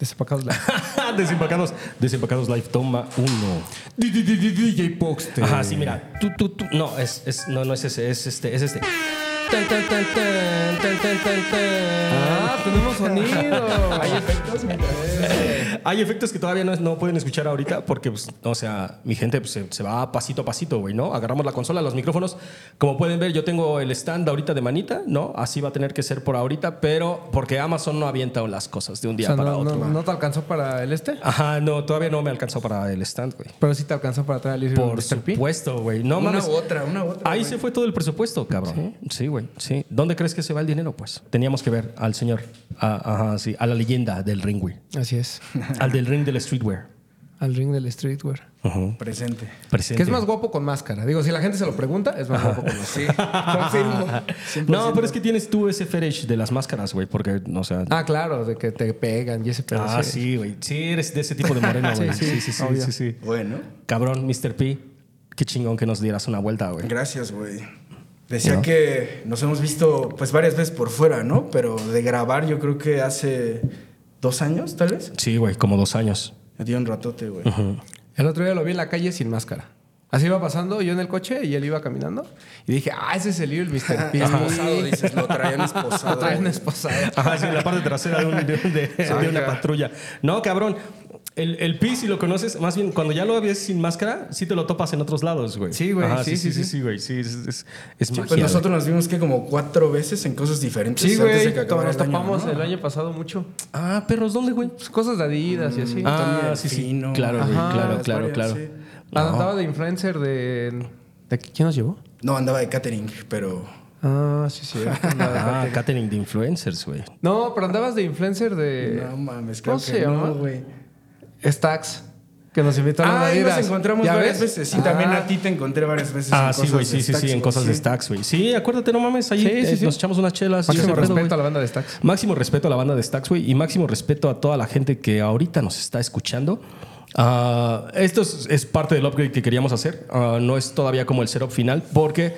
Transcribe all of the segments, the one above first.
Desempacados Live. desempacados, desempacados live, toma uno. DJ Poxte. Ajá, sí, mira. Tú, tú, tú. No, es, es, no, no es ese, es este, es este. Tan, tan, tan, tan, tan, tan, tan, tan. Ah, tenemos sonido. Hay efectos. Hay efectos que todavía no, no pueden escuchar ahorita porque, pues, o sea, mi gente pues, se, se va pasito a pasito, güey, ¿no? Agarramos la consola, los micrófonos. Como pueden ver, yo tengo el stand ahorita de manita, ¿no? Así va a tener que ser por ahorita, pero porque Amazon no avienta las cosas de un O día sea, para no, otro. no, ¿no te alcanzó para el este? Ajá, no, todavía no me alcanzó para el stand, güey. Pero sí te alcanzó para traer el Por supuesto, güey. No una mames. u otra, una u otra. Ahí se fue todo el presupuesto, cabrón. Sí, güey. Sí. ¿Dónde crees que se va el dinero? Pues teníamos que ver al señor, a, ajá, sí, a la leyenda del ring, güey. Así es. Al del ring del streetwear. Al ring del streetwear. Presente. Presente. Que es más guapo con máscara. Digo, si la gente se lo pregunta, es más guapo con máscara. Sí, confirmo. 100%. No, pero es que tienes tú ese fetish de las máscaras, güey, porque, o sea... Ah, claro, de que te pegan y ese pedo. Ah, sí, güey. Sí, eres de ese tipo de moreno, güey. Sí, sí, sí, sí, sí, obvio. sí, sí. Bueno, Cabrón, Mr. P. Qué chingón que nos dieras una vuelta, güey. gracias, güey. Decía ¿No? que nos hemos visto pues varias veces por fuera, ¿no? Pero de grabar yo creo que hace dos años, tal vez. Sí, güey, como dos años. Me dio un ratote, güey. El otro día lo vi en la calle sin máscara. Así iba pasando yo en el coche y él iba caminando. Y dije, ah, ese es el lío, el Mr. P. Esposado, dices, lo traían esposado. Lo güey. esposado. Ajá, sí, en la parte trasera de, un- de- de- de una patrulla. No, cabrón. El, el Pi, si lo conoces, más bien cuando ya lo ves sin máscara, sí te lo topas en otros lados, güey. Sí, güey, Ajá, sí, sí, sí, sí, sí, güey. Sí, es, es, es Sí, magia, pues nosotros güey. nos vimos que como cuatro veces en cosas diferentes Sí, antes de güey. que Nos el año, topamos ¿no? el año pasado mucho. Ah, perros, ¿dónde, güey? Pues cosas de Adidas y así. Ah, Tony sí, sí. Delfino. Claro, güey. Ajá, Claro, varias, claro, claro. sí. Ah, Andaba de influencer de... ¿De quién nos llevó? No, andaba de catering, pero... Ah, sí, sí. Ah, catering de influencers, güey. No, pero andabas de influencer de... No mames, ¿Cómo creo se que llama? no, güey. Stacks. Que nos invitó a Ah, nos encontramos ¿Ya varias ves? veces. Sí, también Ah. a ti te encontré varias veces. Ah, en sí, güey, sí, sí, sí, en cosas de stacks, güey. Sí, acuérdate, no mames, ahí Sí, eh, nos echamos unas chelas. y Máximo pedo, respeto a la banda de Stacks. Máximo respeto a la banda de Stacks, güey, y máximo respeto a toda la gente que ahorita nos está escuchando. Ah, esto es, es parte del upgrade que queríamos hacer. Ah, no es todavía como el setup final, porque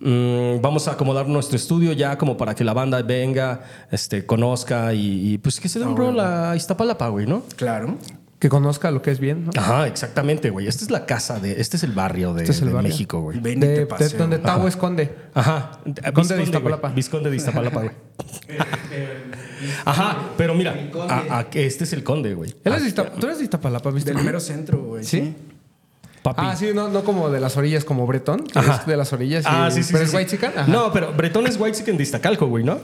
mm, vamos a acomodar nuestro estudio ya como para que la banda venga, este, conozca y, y, pues que se dé un rol a Iztapalapa, güey, ¿no? Claro. Que conozca lo que es bien, ¿no? Ajá, exactamente, güey. Esta es la casa de, este es el barrio de, Este es el de barrio. México, güey. Ven y De, te de donde Tavo esconde. Ajá. Conde de. Iztapalapa. Visconde de Iztapalapa, güey. Ajá, pero mira, a- a- este es el conde, güey. Él es de Iztap- ¿Tú eres de Iztapalapa, viste? Del mero centro, güey. ¿Sí? Papi. Ah, sí, no, no como de las orillas como Bretón, que Ajá. es de las orillas. y- Ah, sí, sí. Pero sí, es sí. white. Ajá. No, pero Bretón es white chicken de Iztacalco, güey, ¿no?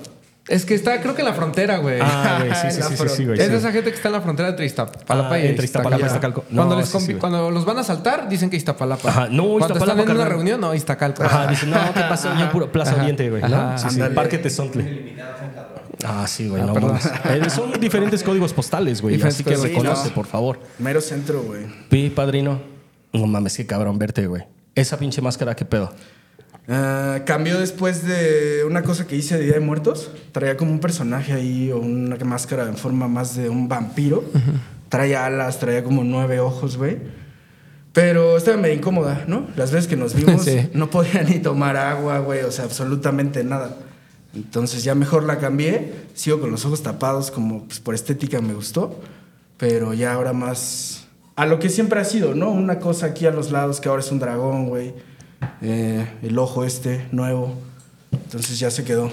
Es que está, creo que en la frontera, güey. Ah, güey, sí, sí, sí, sí, güey, Es sí. de esa gente que está en la frontera entre Iztapalapa Ah, y entre Iztapalapa y Iztacalco. No, cuando, les sí, sí, cuando los van a saltar, dicen que Iztapalapa. Ajá, no, Cuando Iztapalapa, están en una reunión, no, Iztacalco. Ajá, dice, no, ¿qué pasó? Yo puro Plaza Ajá. Oriente, güey, ¿no? Ajá, Sí, sí, ándale. Parque Tezontle. Ah, sí, güey, Ah, no perdón. mames. Eh, Son diferentes códigos postales, güey, así que reconoce, no. por favor. Mero centro, güey. Pi, padrino. No mames, qué cabrón verte, güey. Esa pinche máscara, ¿qué pedo? Ah, cambió después de una cosa que hice de Día de Muertos. Traía como un personaje ahí o una máscara en forma más de un vampiro. Traía alas, traía como nueve ojos, güey. Pero estaba medio incómoda, ¿no? Las veces que nos vimos Sí. no podía ni tomar agua, güey. O sea, absolutamente nada. Entonces ya mejor la cambié. Sigo con los ojos tapados como pues, por estética me gustó. Pero ya ahora más... A lo que siempre ha sido, ¿no? Una cosa aquí a los lados que ahora es un dragón, güey. Eh, el ojo este, nuevo. Entonces ya se quedó.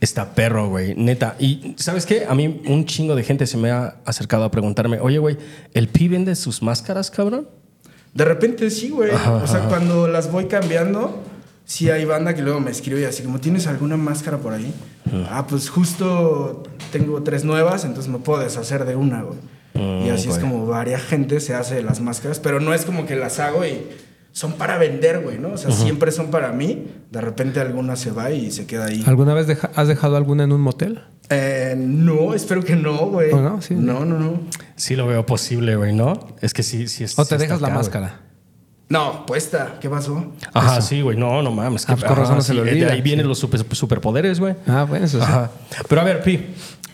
Está perro, güey, neta. Y ¿sabes qué? A mí un chingo de gente se me ha acercado a preguntarme, oye, güey, ¿el Pi vende sus máscaras, cabrón? De repente sí, güey. Ajá, O sea, ajá. cuando las voy cambiando, sí hay banda que luego me escribe y así como, ¿tienes alguna máscara por ahí? Ah, pues justo tengo tres nuevas, entonces me puedo deshacer de una, güey. y así es como varia gente se hace de las máscaras, pero no es como que las hago y son para vender, güey, ¿no? O sea, siempre son para mí. De repente alguna se va y se queda ahí. ¿Alguna vez deja- has dejado alguna en un motel? Eh, no, espero que no, güey. ¿O no? Sí. no, no, no. Sí lo veo posible, güey, ¿no? Es que sí, sí es. ¿O te dejas la acá, máscara? No, puesta. ¿Qué pasó? Ajá, sí, güey, no, no mames. Ah, pues con razón no se de olvida, ahí vienen los super- superpoderes, güey. Ah, bueno, eso sí. Ajá. Pero a ver, Pi,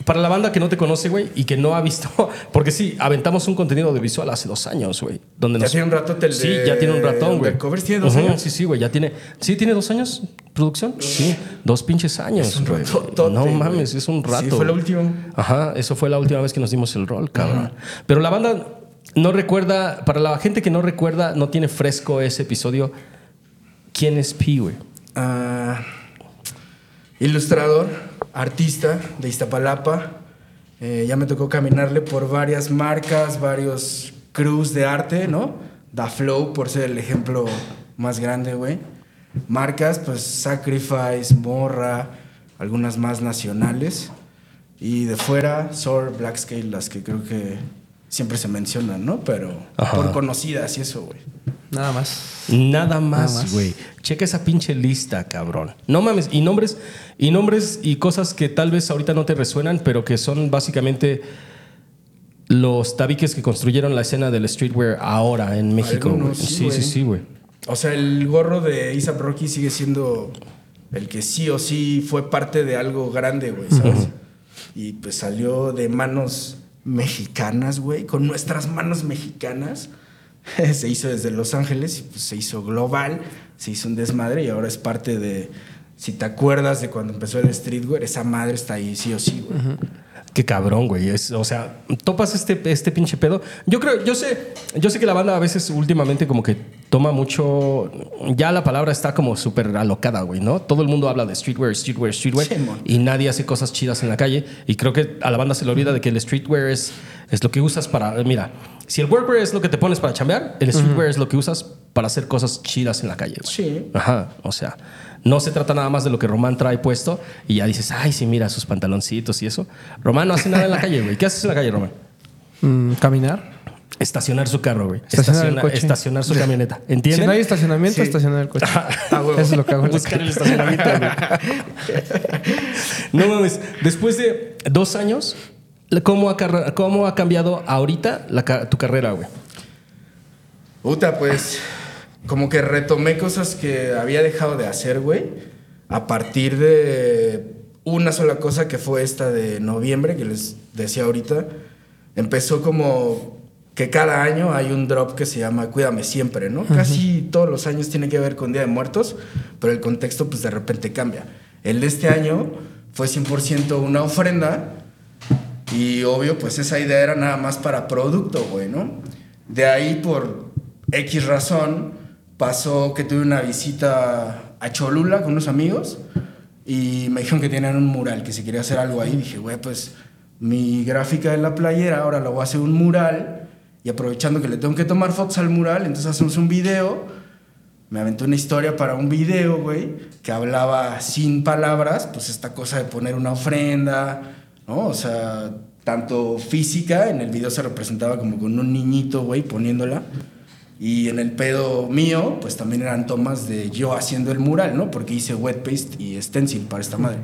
para la banda que no te conoce, güey, y que no ha visto, porque sí, aventamos un contenido audiovisual hace dos años, güey. Donde Ya nos- tiene un el Sí, de- ya tiene un ratón, güey. de covers tiene dos años. Sí, sí, güey, ya tiene. Sí, tiene dos años producción. Sí, dos pinches años. Es un güey. ratotote, No güey. mames, es un rato. Sí, fue la última. Ajá, eso fue la última vez que nos dimos el rol, cabrón. Pero la banda no recuerda, para la gente que no recuerda, no tiene fresco ese episodio. ¿Quién es P, güey? Ah, ilustrador, artista de Iztapalapa. Eh, ya me tocó caminarle por varias marcas, varios crews de arte, ¿no? Da Flow, por ser el ejemplo más grande, güey. Marcas, pues Sacrifice, Morra, algunas más nacionales. Y de fuera, Sor, Black Scale, las que creo que siempre se mencionan, ¿no? Pero Ajá. por conocidas y eso, güey. Nada más. Nada más, güey. Checa esa pinche lista, cabrón. No mames. Y nombres, y nombres y cosas que tal vez ahorita no te resuenan, pero que son básicamente los tabiques que construyeron la escena del streetwear ahora en México. Algunos, sí, Sí, sí, güey. sí, güey. O sea, el gorro de Isaac Rocky sigue siendo el que sí o sí fue parte de algo grande, güey, ¿sabes? Y pues salió de manos mexicanas, güey, con nuestras manos mexicanas. se hizo desde Los Ángeles y pues se hizo global, se hizo un desmadre y ahora es parte de, si te acuerdas de cuando empezó el streetwear, esa madre está ahí sí o sí, güey. Qué cabrón, güey. Es, o sea, topas este, este pinche pedo. Yo creo, yo sé, yo sé que la banda a veces últimamente como que toma mucho. Ya la palabra está como súper alocada, güey, ¿no? Todo el mundo habla de streetwear, streetwear, streetwear. Simón. y nadie hace cosas chidas en la calle. Y creo que a la banda se le olvida de que el streetwear es, es lo que usas para. Mira, si el workwear es lo que te pones para chambear, el streetwear es lo que usas para hacer cosas chidas en la calle, güey. Sí. Ajá, o sea, no se trata nada más de lo que Román trae puesto y ya dices, ay, sí, mira sus pantaloncitos y eso. Román no hace nada en la calle, güey. ¿Qué haces en la calle, Román? Mm, caminar. Estacionar su carro, güey. Estacionar el Estaciona- coche. estacionar su camioneta. ¿Entienden? Si no hay estacionamiento, Sí. estacionar el coche. Ah. Eso es lo que hago. Buscar el estacionamiento, güey. No mames, después de dos años, ¿cómo ha, cómo ha cambiado ahorita la tu carrera, güey? Puta, pues como que retomé cosas que había dejado de hacer, güey, a partir de una sola cosa que fue esta de noviembre, que les decía ahorita. Empezó como que cada año hay un drop que se llama Cuídame Siempre, ¿no? Casi todos los años tiene que ver con Día de Muertos, pero el contexto pues de repente cambia. El de este año fue 100% una ofrenda y obvio, pues esa idea era nada más para producto, güey, ¿no? De ahí por X razón pasó que tuve una visita a Cholula con unos amigos y me dijeron que tenían un mural, que si quería hacer algo ahí. Dije, güey, pues mi gráfica de la playera, ahora la voy a hacer un mural y aprovechando que le tengo que tomar fotos al mural, entonces hacemos un video. Me aventé una historia para un video, güey, que hablaba sin palabras, pues esta cosa de poner una ofrenda, ¿no? O sea, tanto física, en el video se representaba como con un niñito, güey, poniéndola. Y en el pedo mío, pues también eran tomas de yo haciendo el mural, ¿no? Porque hice wet paste y stencil para esta madre.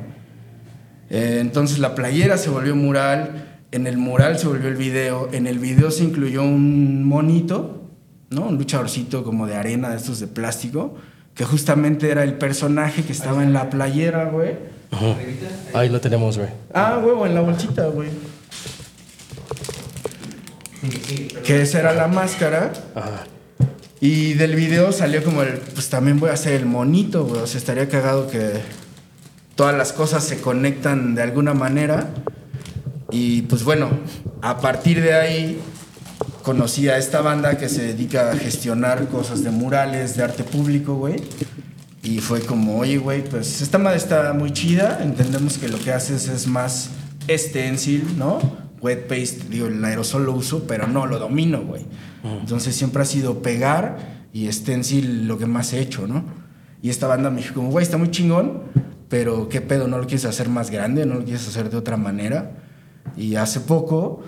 Eh, entonces la playera se volvió mural, en el mural se volvió el video, en el video se incluyó un monito, ¿no? Un luchadorcito como de arena, de estos de plástico, que justamente era el personaje que estaba en la playera, güey. Ahí lo tenemos, güey. Ah, huevo, en la bolsita, güey. Que esa era la máscara. Ajá. Y del video salió como el, pues también voy a hacer el monito, güey. O sea, estaría cagado que todas las cosas se conectan de alguna manera. Y pues bueno, a partir de ahí conocí a esta banda que se dedica a gestionar cosas de murales, de arte público, güey. Y fue como, oye, güey, pues esta madre está muy chida. Entendemos que lo que haces es más stencil, ¿no? Wet paste, digo, el aerosol lo uso, pero no lo domino, güey. Entonces siempre ha sido pegar y stencil lo que más he hecho, ¿no? Y esta banda me dijo como, güey, está muy chingón, pero ¿qué pedo? ¿No lo quieres hacer más grande? ¿No lo quieres hacer de otra manera? Y hace poco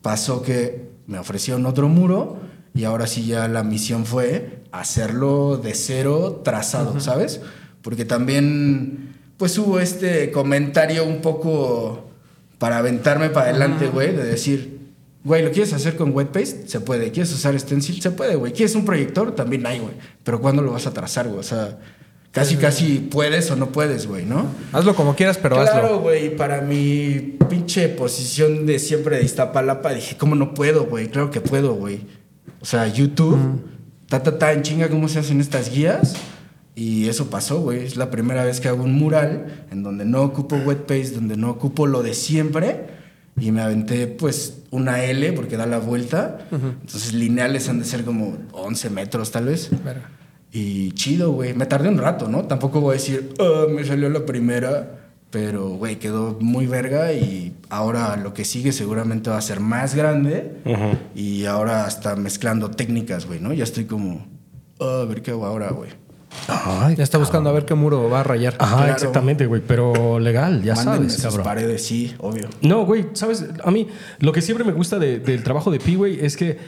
pasó que me ofrecieron otro muro y ahora sí ya la misión fue hacerlo de cero trazado, ¿sabes? Porque también pues hubo este comentario un poco para aventarme para adelante, güey, de decir, güey, ¿lo quieres hacer con wet paste? Se puede. ¿Quieres usar stencil? Se puede, güey. ¿Quieres un proyector? También hay, güey. Pero ¿cuándo lo vas a trazar, güey? O sea, Casi, casi puedes o no puedes, güey, ¿no? Hazlo como quieras, pero hazlo. Claro, güey, para mi pinche posición de siempre de Iztapalapa, dije, ¿cómo no puedo, güey? Claro que puedo, güey. O sea, YouTube, ta, ta, ta, en chinga, ¿cómo se hacen estas guías? Y eso pasó, güey. Es la primera vez que hago un mural en donde no ocupo wet paste, donde no ocupo lo de siempre. Y me aventé, pues, una L porque da la vuelta. Entonces, lineales han de ser como 11 metros, tal vez. Verga. Y chido, güey. Me tardé un rato, ¿no? Tampoco voy a decir, "Ah, me salió la primera. Pero, güey, quedó muy verga y ahora lo que sigue seguramente va a ser más grande. Y ahora hasta mezclando técnicas, güey, ¿no? Ya estoy como, "Ah, a ver qué hago ahora, güey. Ay, Ya está buscando a ver qué muro va a rayar. Ajá, Claro. exactamente, güey. Pero legal, ya Mándenme sabes, cabrón. paredes, sí, obvio. No, güey, sabes, a mí lo que siempre me gusta de- del trabajo de Pi, güey, es que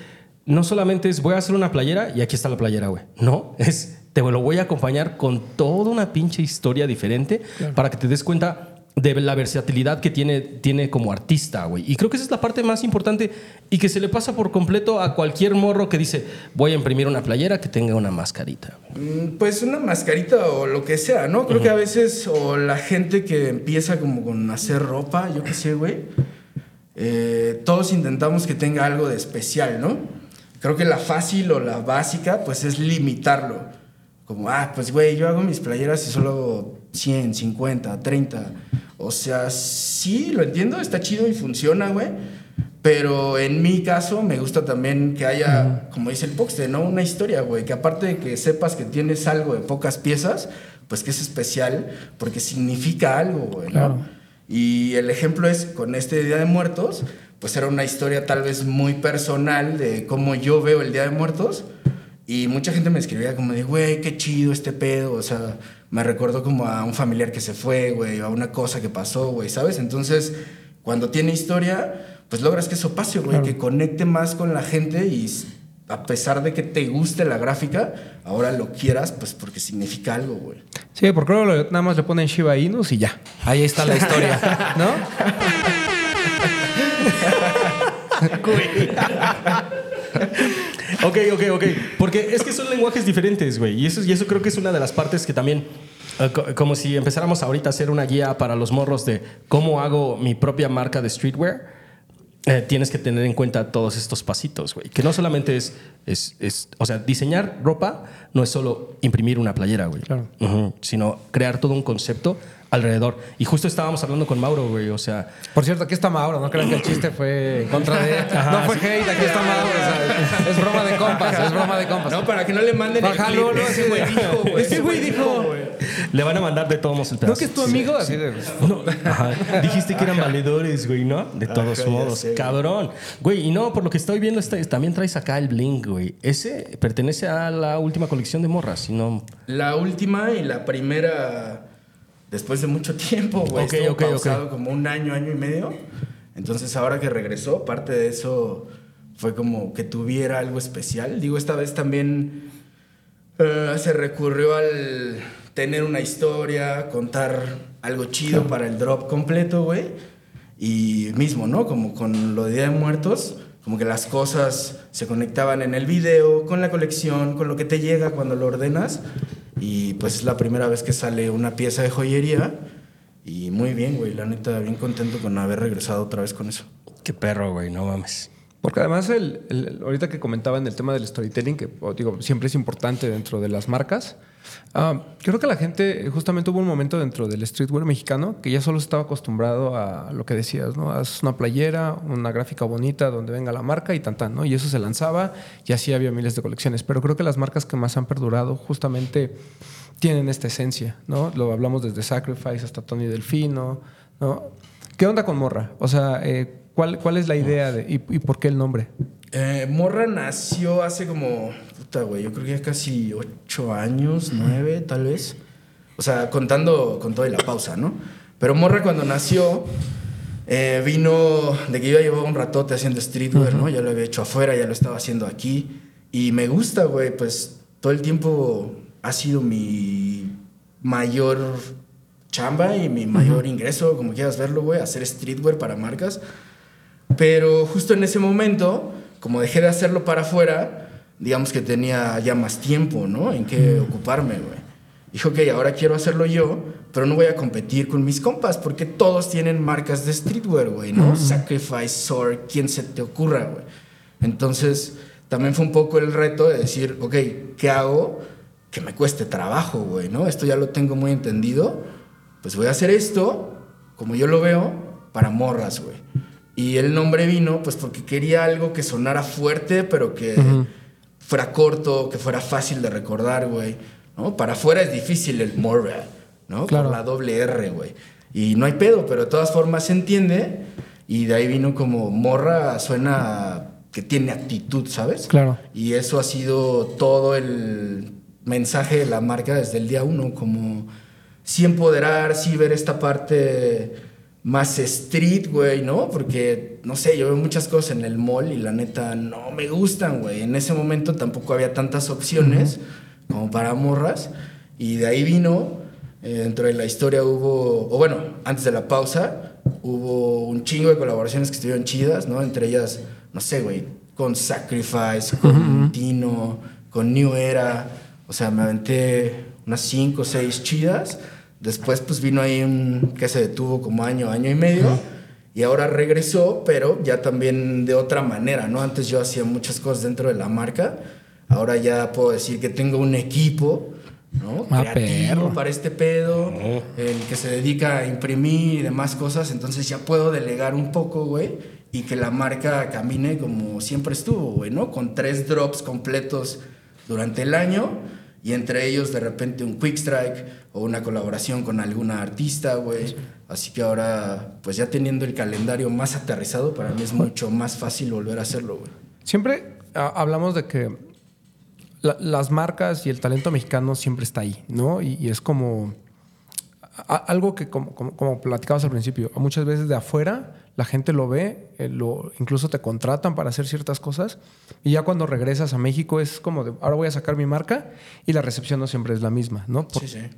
no solamente es voy a hacer una playera y aquí está la playera, güey. No, es te lo voy a acompañar con toda una pinche historia diferente para que te des cuenta de la versatilidad que tiene, tiene como artista, güey. Y creo que esa es la parte más importante y que se le pasa por completo a cualquier morro que dice, voy a imprimir una playera que tenga una mascarita. Mm, Pues una mascarita o lo que sea, ¿no? Creo que a veces, o la gente que empieza como con hacer ropa, yo qué sé, güey, eh, todos intentamos que tenga algo de especial, ¿no? Creo que la fácil o la básica, pues es limitarlo. Como, ah, pues güey, yo hago mis playeras y solo hago 100, 50, 30. O sea, sí, lo entiendo, está chido y funciona, güey. Pero en mi caso me gusta también que haya, como dice el Poxte, ¿no? Una historia, güey. Que aparte de que sepas que tienes algo de pocas piezas, pues que es especial porque significa algo, güey, ¿no? Claro. Y el ejemplo es con este Día de Muertos, pues era una historia tal vez muy personal de cómo yo veo el Día de Muertos. Y mucha gente me escribía como de, güey, qué chido este pedo. O sea, me recordó como a un familiar que se fue, güey, o a una cosa que pasó, güey, ¿sabes? Entonces, cuando tiene historia, pues logras que eso pase, güey, que conecte más con la gente y a pesar de que te guste la gráfica, ahora lo quieras, pues porque significa algo, güey. Sí, porque luego nada más le ponen Shiba Inus y ya. Ahí está la historia, ¿no? Ok, ok, ok. Porque es que son lenguajes diferentes, güey. Y eso, y eso creo que es una de las partes que también, eh, co- como si empezáramos ahorita a hacer una guía para los morros de cómo hago mi propia marca de streetwear. eh, tienes que tener en cuenta todos estos pasitos, güey. Que no solamente es, es, es- o sea, diseñar ropa no es solo imprimir una playera, güey. Claro. Ujú, sino crear todo un concepto alrededor. Y justo estábamos hablando con Mauro, güey. O sea, Por cierto, aquí está Mauro. No crean que el chiste fue en contra de... No fue hate, aquí está Mauro. o sea, es broma de compas, es broma de compas. No, para que no le manden el Ajá, clip. no, no, Ese sí, güey dijo, güey. Ese güey dijo... le van a mandar de todos modos el pedazo. ¿No que es tu amigo? Así de... No, ajá. Dijiste que eran valedores, güey, ¿no? De todos Ajá, modos. sé. Cabrón. Güey, y no, por lo que estoy viendo, está- también traes acá el bling, güey. Ese pertenece a la última colección de morras, si no. La última y la primera después de mucho tiempo, güey. Ok, Estuvo ok, ok. pausado como un año, año y medio. Entonces ahora que regresó, parte de eso fue como que tuviera algo especial. Digo, esta vez también eh, se recurrió al tener una historia, contar algo chido para el drop completo, güey. Y mismo, ¿no? Como con lo de Día de Muertos, como que las cosas se conectaban en el video, con la colección, con lo que te llega cuando lo ordenas. Y pues es la primera vez que sale una pieza de joyería. Y muy bien, güey. La neta, bien contento con haber regresado otra vez con eso. Qué perro, güey, no mames. Porque además, el, el- ahorita que comentaba en el tema del storytelling, que digo, siempre es importante dentro de las marcas, ah, creo que la gente, justamente hubo un momento dentro del streetwear mexicano que ya solo estaba acostumbrado a lo que decías, ¿no? Haz una playera, una gráfica bonita donde venga la marca y tan tan, ¿no? Y eso se lanzaba y así había miles de colecciones. Pero creo que las marcas que más han perdurado justamente tienen esta esencia, ¿no? Lo hablamos desde Sacrifice hasta Tony Delfino, ¿no? ¿Qué onda con Morra? O sea, eh, ¿cuál, ¿cuál es la idea de, y, y por qué el nombre? Eh, Morra nació hace como, puta, güey, yo creo que ya casi ocho años, nueve, tal vez. O sea, contando con toda la pausa, ¿no? Pero Morra cuando nació eh, vino de que yo ya llevaba un ratote haciendo streetwear, ¿no? Ya lo había hecho afuera, ya lo estaba haciendo aquí. Y me gusta, güey, pues todo el tiempo ha sido mi mayor chamba y mi mayor ingreso, como quieras verlo, güey, hacer streetwear para marcas. Pero justo en ese momento, como dejé de hacerlo para afuera, digamos que tenía ya más tiempo, ¿no? En qué ocuparme, güey. Dijo, ok, ahora quiero hacerlo yo, pero no voy a competir con mis compas porque todos tienen marcas de streetwear, güey, ¿no? Sacrifice, Sword, quien se te ocurra, güey. Entonces, también fue un poco el reto de decir, ok, ¿qué hago? Que me cueste trabajo, güey, ¿no? Esto ya lo tengo muy entendido. Pues voy a hacer esto, como yo lo veo, para morras, güey. Y el nombre vino, pues porque quería algo que sonara fuerte, pero que fuera corto, que fuera fácil de recordar, güey ¿no? Para afuera es difícil el Morra, ¿no? Claro. Con la doble R, güey. Y no hay pedo, pero de todas formas se entiende. Y de ahí vino como morra, suena que tiene actitud, ¿sabes? Claro. Y eso ha sido todo el mensaje de la marca desde el día uno, como sí empoderar, sí ver esta parte más street, güey, ¿no? Porque, no sé, yo veo muchas cosas en el mall y la neta no me gustan, güey. En ese momento tampoco había tantas opciones como para morras. Y de ahí vino, eh, dentro de la historia hubo, o bueno, antes de la pausa, hubo un chingo de colaboraciones que estuvieron chidas, ¿no? Entre ellas, no sé, güey, con Sacrifice, con Tino, con New Era. O sea, me aventé unas cinco o seis chidas. Después, pues vino ahí un que se detuvo como año, año y medio. Y ahora regresó, pero ya también de otra manera, ¿no? Antes yo hacía muchas cosas dentro de la marca Ahora ya puedo decir que tengo un equipo, ¿no? Ah, Creativo para este pedo, el que se dedica a imprimir y demás cosas. Entonces ya puedo delegar un poco, güey, y que la marca camine como siempre estuvo, güey, ¿no? Con tres drops completos durante el año y entre ellos de repente un quick strike o una colaboración con alguna artista, güey. Así que ahora, pues ya teniendo el calendario más aterrizado, para mí es mucho más fácil volver a hacerlo, güey. Siempre ah, hablamos de que las marcas y el talento mexicano siempre está ahí, ¿no? Y, es como algo que, como, como, platicabas al principio, muchas veces de afuera la gente lo ve, eh, lo, incluso te contratan para hacer ciertas cosas, y ya cuando regresas a México es como de, ahora voy a sacar mi marca, y la recepción no siempre es la misma, ¿no? sí, sí.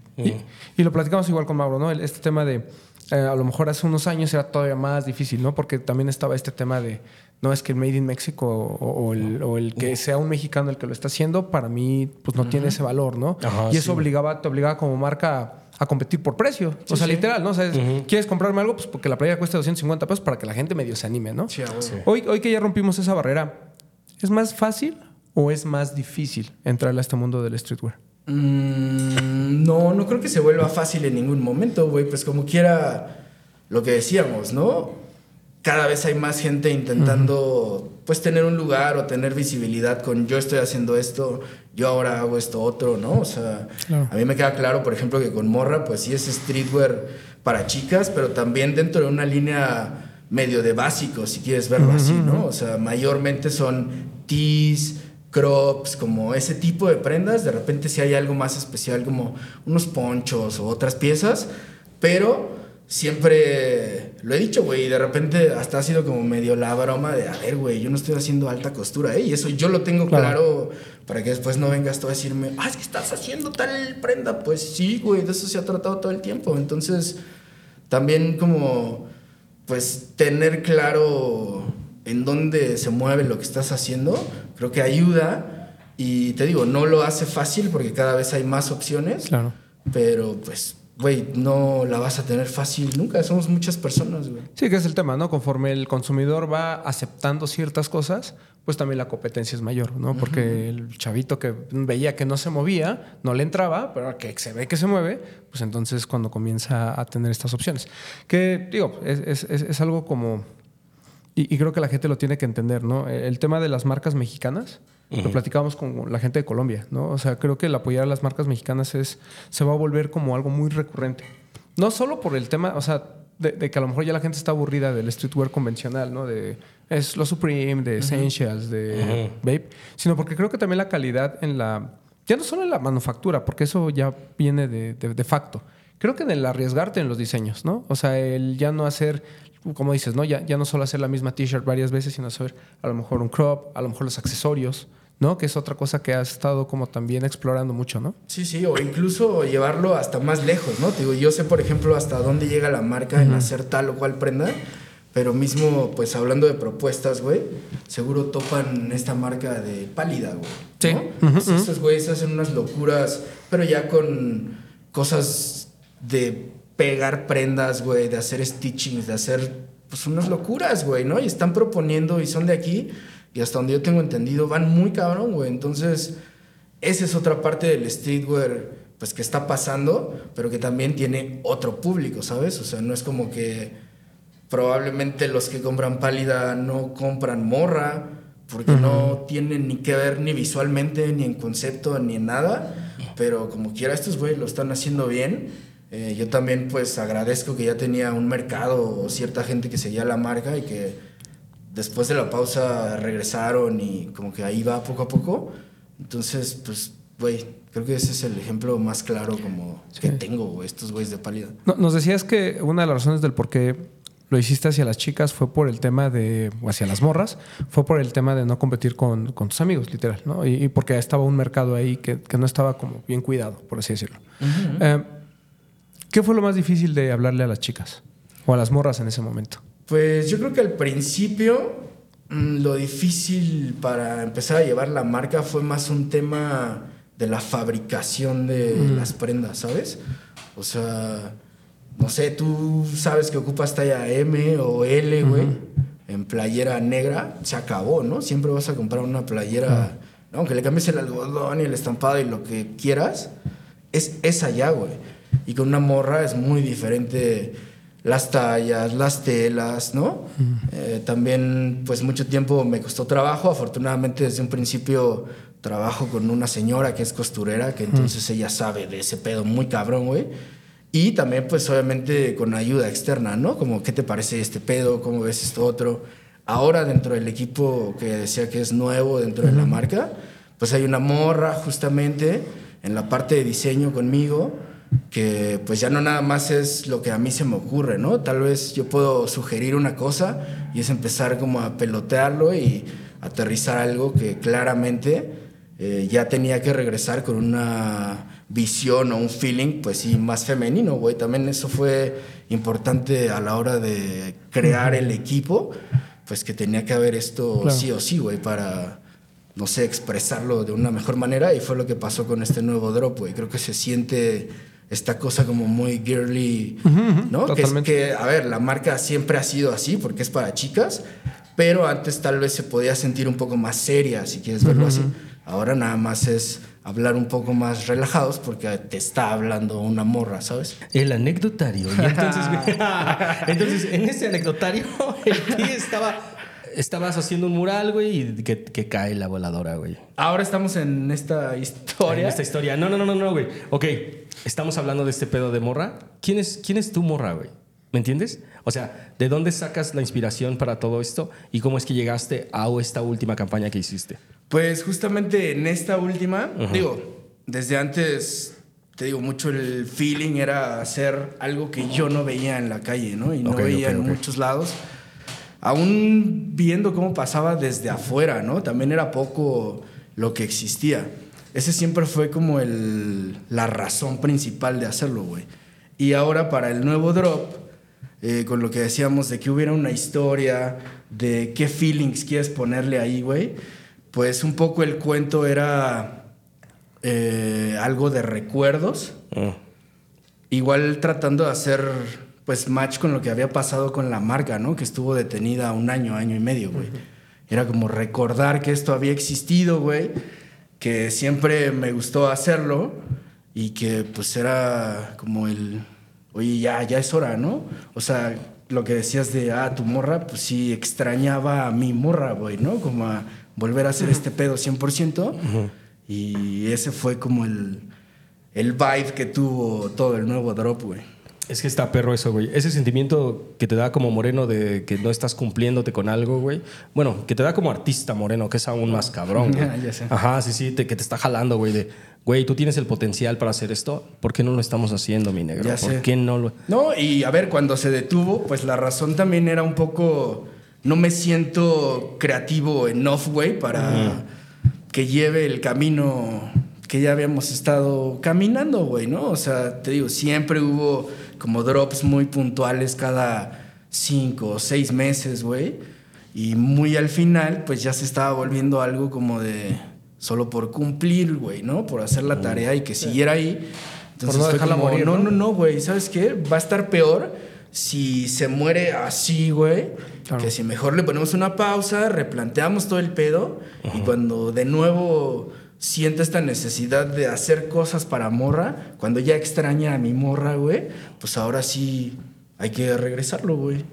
Y, lo platicamos igual con Mauro, ¿no? Este tema de, eh, a lo mejor hace unos años era todavía más difícil, ¿no? Porque también estaba este tema de no es que el Made in México o, el, que sea un mexicano el que lo está haciendo, para mí, pues no tiene ese valor, ¿no? y eso obligaba, te obligaba como marca a competir por precio. o sea, literal, ¿no? O sea, ¿quieres comprarme algo? Pues porque la playa cuesta 250 pesos para que la gente medio se anime, ¿no? Hoy, hoy que ya rompimos esa barrera, ¿es más fácil o es más difícil entrar a este mundo del streetwear? Mm, no, no creo que se vuelva fácil en ningún momento, güey. Pues como quiera lo que decíamos, ¿no? cada vez hay más gente intentando pues tener un lugar o tener visibilidad con yo estoy haciendo esto, yo ahora hago esto otro, ¿no? O sea, a mí me queda claro, por ejemplo, que con Morra pues sí es streetwear para chicas, pero también dentro de una línea medio de básico, si quieres verlo así, ¿no? O sea, mayormente son tees, crops, como ese tipo de prendas, de repente si hay algo más especial como unos ponchos o otras piezas, pero siempre lo he dicho, güey, y de repente hasta ha sido como medio la broma de, a ver, güey, yo no estoy haciendo alta costura, ¿eh? Y eso yo lo tengo claro, para que después no vengas tú a decirme, ah, es que estás haciendo tal prenda. Pues sí, güey, de eso se ha tratado todo el tiempo. Entonces, también como, pues, tener claro en dónde se mueve lo que estás haciendo, creo que ayuda. Y te digo, no lo hace fácil porque cada vez hay más opciones. Claro. Pero pues güey, no la vas a tener fácil nunca. Somos muchas personas, güey. Sí, que es el tema, ¿no? Conforme el consumidor va aceptando ciertas cosas, pues también la competencia es mayor, ¿no? Porque el chavito que veía que no se movía, no le entraba, pero que se ve que se mueve, pues entonces cuando comienza a tener estas opciones. Que, digo, es, es, es algo como... Y, y, creo que la gente lo tiene que entender, ¿no? El tema de las marcas mexicanas lo platicábamos con la gente de Colombia, ¿no? O sea, creo que el apoyar a las marcas mexicanas es, se va a volver como algo muy recurrente. No solo por el tema, o sea, de, que a lo mejor ya la gente está aburrida del streetwear convencional, ¿no? De es lo Supreme, de Essentials, de Vape, sino porque creo que también la calidad en la, ya no solo en la manufactura, porque eso ya viene de, de facto. Creo que en el arriesgarte en los diseños, ¿no? O sea, el ya no hacer como dices, ¿no? Ya, ya no solo hacer la misma t-shirt varias veces, sino hacer a lo mejor un crop, a lo mejor los accesorios, ¿no? Que es otra cosa que has estado como también explorando mucho, ¿no? Sí, sí, o incluso llevarlo hasta más lejos, ¿no? Digo, yo sé, por ejemplo, hasta dónde llega la marca en hacer tal o cual prenda, pero mismo, pues hablando de propuestas, güey, seguro topan esta marca de pálida, güey. Sí. Estos güeyes hacen unas locuras, pero ya con cosas de pegar prendas, güey, de hacer stitchings, de hacer pues unas locuras, güey, ¿no? Y están proponiendo y son de aquí y hasta donde yo tengo entendido van muy cabrón, güey. Entonces, esa es otra parte del streetwear pues que está pasando, pero que también tiene otro público, ¿sabes? O sea, no es como que probablemente los que compran pálida no compran morra, porque no tienen ni que ver ni visualmente, ni en concepto, ni en nada, pero como quiera estos güey lo están haciendo bien. Eh, yo también pues agradezco que ya tenía un mercado o cierta gente que seguía la marca y que después de la pausa regresaron y como que ahí va poco a poco. Entonces, pues, güey, creo que ese es el ejemplo más claro como que tengo, estos güeyes de pálida. nos decías que una de las razones del por qué lo hiciste hacia las chicas fue por el tema de, o hacia las morras, fue por el tema de no competir con, tus amigos, literal, ¿no? Y, porque estaba un mercado ahí que, no estaba como bien cuidado, por así decirlo. Eh, ¿Qué fue lo más difícil de hablarle a las chicas o a las morras en ese momento? Pues yo creo que al principio mm, lo difícil para empezar a llevar la marca fue más un tema de la fabricación de mm. las prendas, ¿sabes? O sea, no sé, tú sabes que ocupas talla M o L, güey, en playera negra, se acabó, ¿no? Siempre vas a comprar una playera, aunque le cambies el algodón y el estampado y lo que quieras, es esa ya, güey. Y con una morra es muy diferente las tallas, las telas, ¿no? Eh, también, pues mucho tiempo me costó trabajo. Afortunadamente, desde un principio trabajo con una señora que es costurera, que entonces ella sabe de ese pedo muy cabrón, güey. Y también, pues obviamente con ayuda externa, ¿no? Como, ¿qué te parece este pedo? ¿Cómo ves esto otro? Ahora dentro del equipo que decía que es nuevo dentro de la marca, pues hay una morra justamente en la parte de diseño conmigo que pues ya no nada más es lo que a mí se me ocurre, ¿no? Tal vez yo puedo sugerir una cosa y es empezar como a pelotearlo y aterrizar algo que claramente eh, ya tenía que regresar con una visión o un feeling, pues sí, más femenino, güey. También eso fue importante a la hora de crear el equipo, pues que tenía que haber esto sí o sí, güey, para, no sé, expresarlo de una mejor manera y fue lo que pasó con este nuevo drop, güey. Creo que se siente esta cosa como muy girly, ¿no? Que, es, que, a ver, la marca siempre ha sido así porque es para chicas, pero antes tal vez se podía sentir un poco más seria, si quieres verlo así. Ahora nada más es hablar un poco más relajados porque te está hablando una morra, ¿sabes? El anecdotario. Y entonces, entonces, en ese anecdotario, el tío estaba estabas haciendo un mural, güey, y que, cae la voladora, güey. Ahora estamos en esta historia. En esta historia. No, no, no, no, no, güey. Ok, estamos hablando de este pedo de morra. ¿Quién es, quién es tu morra, güey? ¿Me entiendes? O sea, ¿de dónde sacas la inspiración para todo esto? ¿Y cómo es que llegaste a esta última campaña que hiciste? Pues justamente en esta última, digo, desde antes, te digo, mucho el feeling era hacer algo que yo no veía en la calle, ¿no? Y no veía en muchos lados aún viendo cómo pasaba desde afuera, ¿no? También era poco lo que existía. Ese siempre fue como el, la razón principal de hacerlo, güey. Y ahora para el nuevo drop, eh, con lo que decíamos de que hubiera una historia, de qué feelings quieres ponerle ahí, güey, pues un poco el cuento era eh, algo de recuerdos. Mm. Igual tratando de hacer pues match con lo que había pasado con la marca, ¿no? Que estuvo detenida un año, año y medio, güey. Era como recordar que esto había existido, güey, que siempre me gustó hacerlo y que pues era como el, oye, ya, ya es hora, ¿no? O sea, lo que decías de, ah, tu morra, pues sí extrañaba a mi morra, güey, ¿no? Como a volver a hacer este pedo 100%. Y ese fue como el, el vibe que tuvo todo el nuevo drop, güey. Es que está perro eso, güey. Ese sentimiento que te da como moreno de que no estás cumpliéndote con algo, güey. Bueno, que te da como artista moreno, que es aún más cabrón, güey. Ajá, sí, sí, que te está jalando, güey, de, güey, tú tienes el potencial para hacer esto. ¿Por qué no lo estamos haciendo, mi negro? ¿Por qué no lo...? No, y a ver, cuando se detuvo, pues la razón también era un poco... No me siento creativo enough, güey, para que lleve el camino que ya habíamos estado caminando, güey, ¿no? O sea, te digo, siempre hubo como drops muy puntuales cada cinco o seis meses, güey. Y muy al final, pues ya se estaba volviendo algo como de solo por cumplir, güey, ¿no? Por hacer la tarea y que siguiera ahí. Entonces no fue dejarla como, morir, No, ¿no? no, no, güey. ¿Sabes qué? Va a estar peor si se muere así, güey. Claro. Que si mejor le ponemos una pausa, replanteamos todo el pedo. Y cuando de nuevo siente esta necesidad de hacer cosas para morra, cuando ya extraña a mi morra, güey, pues ahora sí hay que regresarlo, güey.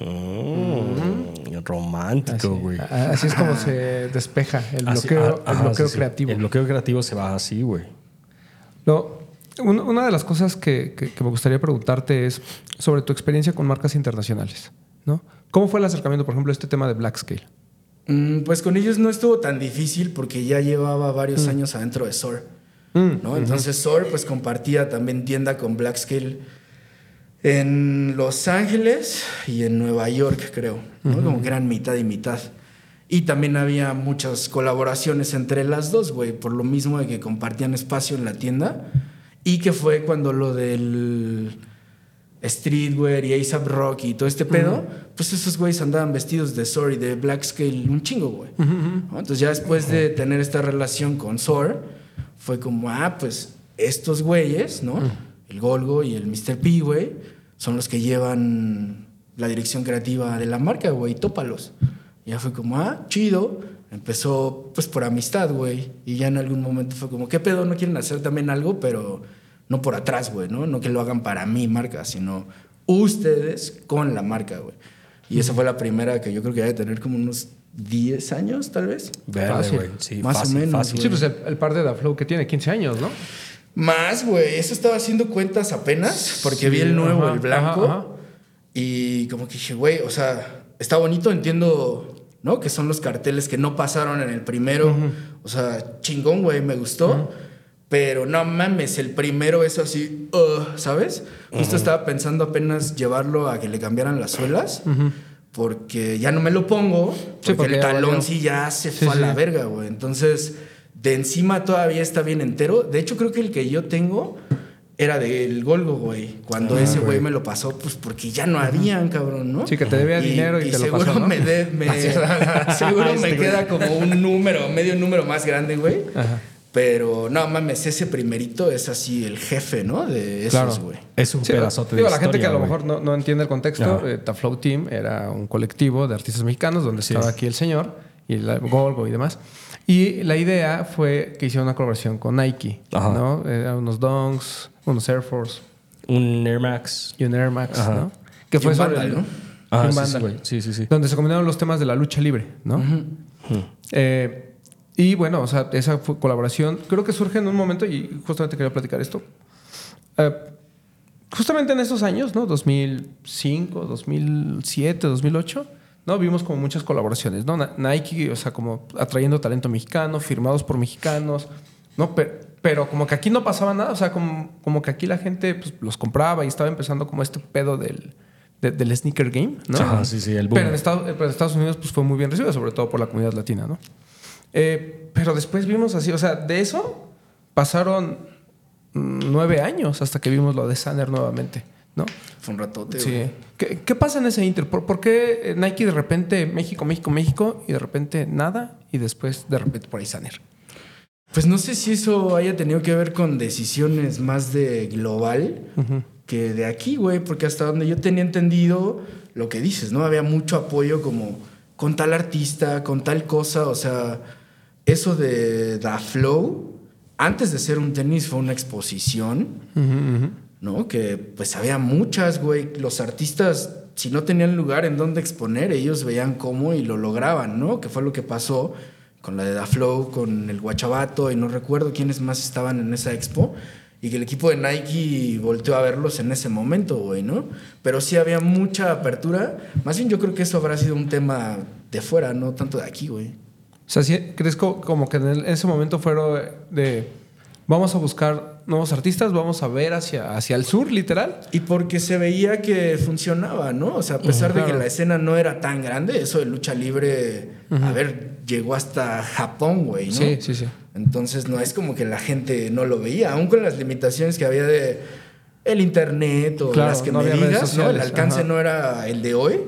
Mm, romántico, güey. Así es como se despeja el Así- bloqueo, ah, el ajá, bloqueo sí, sí. creativo. El bloqueo creativo se va así, güey. No, un- una de las cosas que, que- que me gustaría preguntarte es sobre tu experiencia con marcas internacionales. ¿no? ¿Cómo fue el acercamiento, por ejemplo, a este tema de Black Scale? Mm, pues con ellos no estuvo tan difícil porque ya llevaba varios años adentro de SOR. Mm, ¿no? Entonces SOR pues compartía también tienda con Black Scale en Los Ángeles y en Nueva York, creo. ¿no? Como que eran mitad y mitad. Y también había muchas colaboraciones entre las dos, güey, por lo mismo de que compartían espacio en la tienda. Y que fue cuando lo del streetwear y ASAP Rock y todo este pedo, pues esos güeyes andaban vestidos de SOR y de Black Scale un chingo, güey. Entonces ya después de tener esta relación con SOR, fue como, ah, pues estos güeyes, ¿no? El Golgo y el Mr. P, güey, son los que llevan la dirección creativa de la marca, güey, tópalos. Y ya fue como, ah, chido. Empezó pues por amistad, güey. Y ya en algún momento fue como, ¿qué pedo? ¿No quieren hacer también algo? Pero no por atrás, güey, ¿no? No que lo hagan para mi marca, sino ustedes con la marca, güey. Y esa fue la primera que yo creo que debe tener como unos 10 años, tal vez. Verde, Fácil. güey. Sí, Más o fácil, menos, fácil. Sí, pues el, el par de Da Flow que tiene 15 años, ¿no? Más, güey. Eso estaba haciendo cuentas apenas porque vi el nuevo, ajá, el blanco. ajá, ajá. Y como que dije, güey, o sea, está bonito, entiendo, ¿no? Que son los carteles que no pasaron en el primero. O sea, chingón, güey, me gustó. Pero no mames, el primero es así, uh, ¿sabes? Justo estaba pensando apenas llevarlo a que le cambiaran las suelas. Porque ya no me lo pongo. Porque, porque el talón sí ya se Sí, fue a la sí. verga, güey. Entonces, de encima todavía está bien entero. De hecho, creo que el que yo tengo era del Golgo, güey. Cuando Ah, ese güey me lo pasó, pues porque ya no habían, cabrón, ¿no? Sí, que te debía dinero y te lo seguro pasó, ¿no? me, de- me- seguro me Este queda como un número, medio número más grande, güey. Ajá. Pero no mames, ese primerito es así el jefe, ¿no? De esos, Claro. güey. Es un Sí, pedazote digo, de la gente que a lo mejor no, no entiende el contexto, eh, The Flow Team era un colectivo de artistas mexicanos donde Sí. estaba aquí el señor y el Golgo y demás. Y la idea fue que hicieron una colaboración con Nike, Ajá. ¿no? Eh, unos Dunks, unos Air Force. Un Air Max. y un Air Max, Ajá. ¿no? Que Y fue un sobre Vandal, ¿no? Ah, un sí, sí, Vandal. güey. Sí, sí, sí. donde se combinaron los temas de la lucha libre, ¿no? Eh, y bueno, o sea, esa colaboración creo que surge en un momento y justamente quería platicar esto. Eh, justamente en esos años, ¿no? 2005, 2007, 2008, ¿no? Vimos como muchas colaboraciones, ¿no? Nike, o sea, como atrayendo talento mexicano, firmados por mexicanos, ¿no? Pero, pero como que aquí no pasaba nada, o sea, como, como que aquí la gente pues, los compraba y estaba empezando como este pedo del, de- del sneaker game, ¿no? Ajá, sí, sí, el boom. Pero en Estados, pero en Estados Unidos pues, fue muy bien recibido, sobre todo por la comunidad latina, ¿no? Eh, pero después vimos así, o sea, de eso pasaron mm, nueve años hasta que vimos lo de Sanner nuevamente, ¿no? Fue un ratote, Sí. güey. ¿Qué, qué pasa en ese Inter? ¿Por, por qué eh, Nike de repente México, México, México y de repente nada y después de repente por ahí Sanner? Pues no sé si eso haya tenido que ver con decisiones más de global que de aquí, güey, porque hasta donde yo tenía entendido lo que dices, ¿no? Había mucho apoyo como con tal artista, con tal cosa, o sea, eso de Da Flow, antes de ser un tenis fue una exposición, ¿no? Que pues había muchas, güey, los artistas si no tenían lugar en donde exponer, ellos veían cómo y lo lograban, ¿no? Que fue lo que pasó con la de Da Flow, con el Guachabato y no recuerdo quiénes más estaban en esa expo. Y que el equipo de Nike volteó a verlos en ese momento, güey, ¿no? Pero sí había mucha apertura. Más bien yo creo que eso habrá sido un tema de fuera, no tanto de aquí, güey. O sea, ¿sí ¿crees co- como que en, el- en ese momento fueron de vamos a buscar nuevos artistas, vamos a ver hacia, hacia el sur, literal? Y porque se veía que funcionaba, ¿no? O sea, a pesar de que la escena no era tan grande, eso de lucha libre, a ver, llegó hasta Japón, güey, ¿no? Sí, sí, sí. Entonces no es como que la gente no lo veía, aún con las limitaciones que había de el internet o Claro, las que no me digas, ¿no? El alcance ajá. no era el de hoy.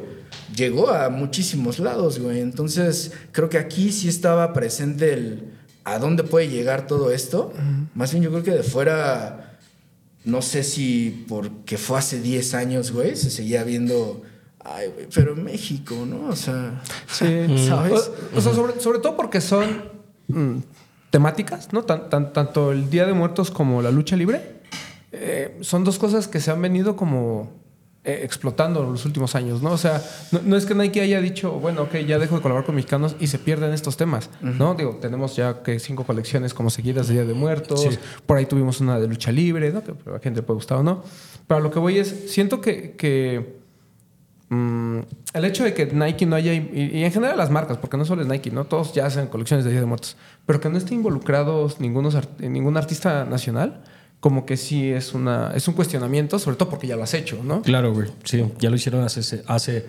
Llegó a muchísimos lados, güey. Entonces, creo que aquí sí estaba presente el a dónde puede llegar todo esto. Más bien yo creo que de fuera no sé si porque fue hace 10 años, güey, se seguía viendo. Ay, güey, pero en México, ¿no? O sea, Sí, ¿sabes? O, o sea, sobre, sobre todo porque son mm, temáticas, ¿no? Tan- tan- tanto el Día de Muertos como la lucha libre. eh, son dos cosas que se han venido como explotando en los últimos años, ¿no? O sea, no, no es que Nike haya dicho, bueno, ok, ya dejo de colaborar con mexicanos y se pierden estos temas, ¿no? Digo, tenemos ya que cinco colecciones como seguidas de Día de Muertos, Sí. por ahí tuvimos una de lucha libre, ¿no? Que a la gente le puede gustar o no. Pero a lo que voy es, siento que- que Mm, el hecho de que Nike no haya, y, y en general las marcas, porque no solo es Nike, ¿no? Todos ya hacen colecciones de Día de Muertos, pero que no esté involucrados ningunos ningún artista nacional, como que sí es, una, es un cuestionamiento, sobre todo porque ya lo has hecho, ¿no? Claro, güey. Sí, ya lo hicieron hace, hace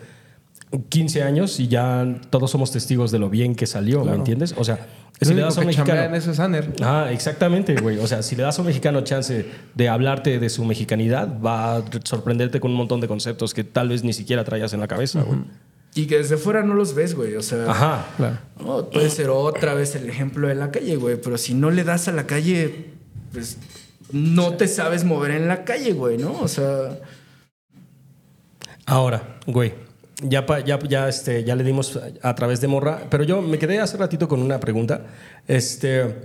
15 años y ya todos somos testigos de lo bien que salió, ¿me entiendes? O sea, si le das a un mexicano. eso es Aner. Ah, exactamente, güey. O sea, si le das a un mexicano chance de hablarte de su mexicanidad, va a sorprenderte con un montón de conceptos que tal vez ni siquiera traías en la cabeza, güey. Y que desde fuera no los ves, güey. O sea, Ajá. Claro. no, puede ser otra vez el ejemplo de la calle, güey. Pero si no le das a la calle, pues no te sabes mover en la calle, güey, ¿no? O sea, Ahora, güey, ya, ya, ya, este, ya le dimos a, través de Morra, pero yo me quedé hace ratito con una pregunta. Este,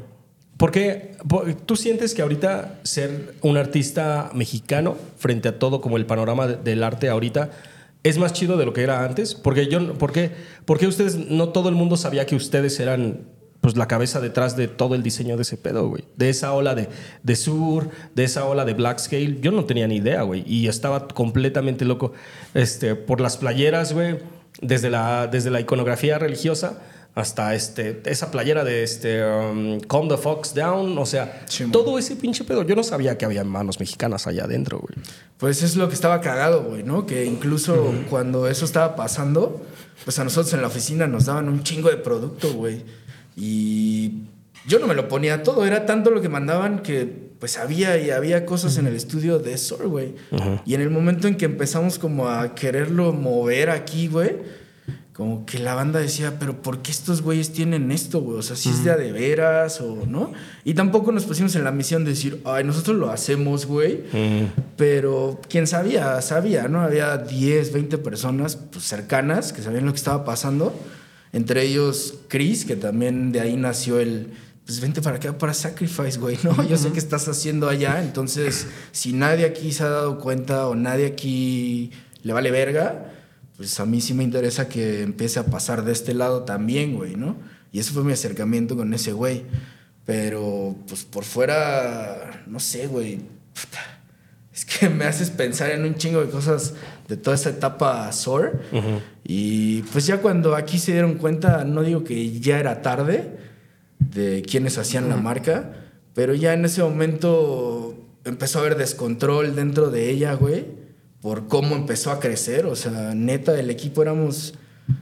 ¿Por qué por- tú sientes que ahorita ser un artista mexicano frente a todo como el panorama de- del arte ahorita es más chido de lo que era antes? Porque yo, ¿por qué, por qué ustedes, no todo el mundo sabía que ustedes eran pues la cabeza detrás de todo el diseño de ese pedo, güey. De esa ola de, de sur, de esa ola de black scale, yo no tenía ni idea, güey. Y estaba completamente loco este, por las playeras, güey. Desde la, desde la iconografía religiosa hasta este, esa playera de este, um, Calm the Fox Down. O sea, todo ese pinche pedo. Yo no sabía que había manos mexicanas allá adentro, güey. Pues es lo que estaba cagado, güey, ¿no? Que incluso cuando eso estaba pasando, pues a nosotros en la oficina nos daban un chingo de producto, güey. Y yo no me lo ponía todo, era tanto lo que mandaban que pues había y había cosas en el estudio de Sor, güey. Y en el momento en que empezamos como a quererlo mover aquí, güey, como que la banda decía, pero ¿por qué estos güeyes tienen esto, güey? O sea, si es de a de veras o no. Y tampoco nos pusimos en la misión de decir, ay, nosotros lo hacemos, güey. Pero quien sabía, sabía, ¿no? Había 10, 20 personas pues, cercanas que sabían lo que estaba pasando. Entre ellos Chris, que también de ahí nació el, pues vente para acá para Sacrifice, güey, ¿no? Yo sé que estás haciendo allá, entonces si nadie aquí se ha dado cuenta o nadie aquí le vale verga, pues a mí sí me interesa que empiece a pasar de este lado también, güey, ¿no? Y ese fue mi acercamiento con ese güey. Pero, pues por fuera, no sé, güey. Puta. Es que me haces pensar en un chingo de cosas de toda esa etapa SOR. Y pues ya cuando aquí se dieron cuenta, no digo que ya era tarde de quienes hacían la marca, pero ya en ese momento empezó a haber descontrol dentro de ella, güey, por cómo empezó a crecer. O sea, neta, del equipo éramos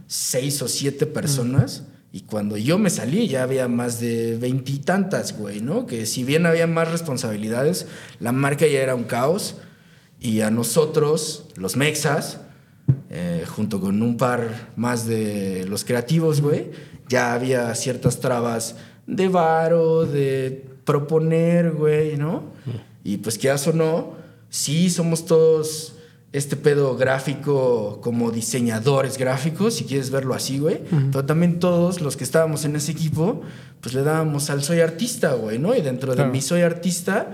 seis o siete personas. Y cuando yo me salí ya había más de veintitantas, güey, ¿no? Que si bien había más responsabilidades, la marca ya era un caos. Y a nosotros, los mexas, eh, junto con un par más de los creativos, güey, ya había ciertas trabas de varo, de proponer, güey, ¿no? Y pues que o no, sí somos todos este pedo gráfico como diseñadores gráficos, si quieres verlo así, güey. Pero también todos los que estábamos en ese equipo, pues le dábamos al soy artista, güey, ¿no? Y dentro Claro. de mi soy artista,